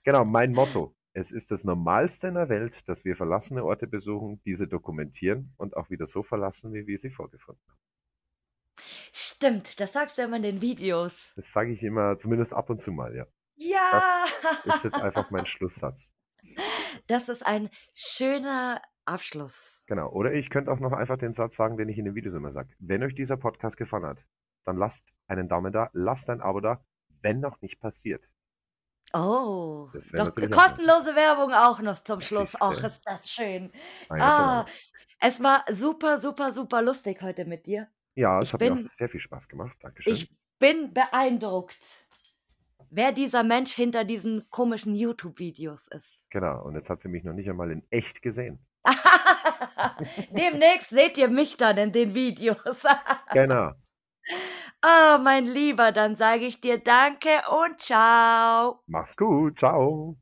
Genau, mein Motto: „Es ist das Normalste in der Welt, dass wir verlassene Orte besuchen, diese dokumentieren und auch wieder so verlassen, wie wir sie vorgefunden haben.“ Stimmt, das sagst du immer in den Videos. Das sage ich immer zumindest ab und zu mal, ja. Ja. Das ist jetzt einfach mein <laughs> Schlusssatz. Das ist ein schöner Abschluss. Genau. Oder ich könnte auch noch einfach den Satz sagen, den ich in den Videos immer sage: „Wenn euch dieser Podcast gefallen hat, dann lasst einen Daumen da, lasst ein Abo da, wenn noch nicht passiert.“ Oh, doch kostenlose Werbung auch noch zum Schluss. Siehst Och, du. ist das schön. Ah, jetzt aber Ah, es war super, super, super lustig heute mit dir. Ja, es Ich hat mir auch bin sehr viel Spaß gemacht. Dankeschön. ich bin beeindruckt, wer dieser Mensch hinter diesen komischen YouTube-Videos ist. Genau, und jetzt hat sie mich noch nicht einmal in echt gesehen. <laughs> Demnächst seht ihr mich dann in den Videos. Genau. <laughs> Oh, mein Lieber, dann sage ich dir Danke und Ciao. Mach's gut. Tschau.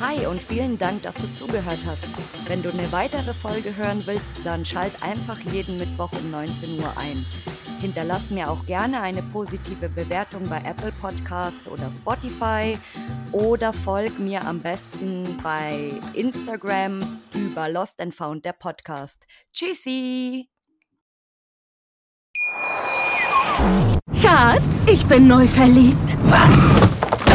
Hi und vielen Dank, dass du zugehört hast. Wenn du eine weitere Folge hören willst, dann schalt einfach jeden Mittwoch um 19 Uhr ein. Hinterlass mir auch gerne eine positive Bewertung bei Apple Podcasts oder Spotify oder folg mir am besten bei Instagram über Lost and Found der Podcast. Tschüssi! Schatz, ich bin neu verliebt. Was?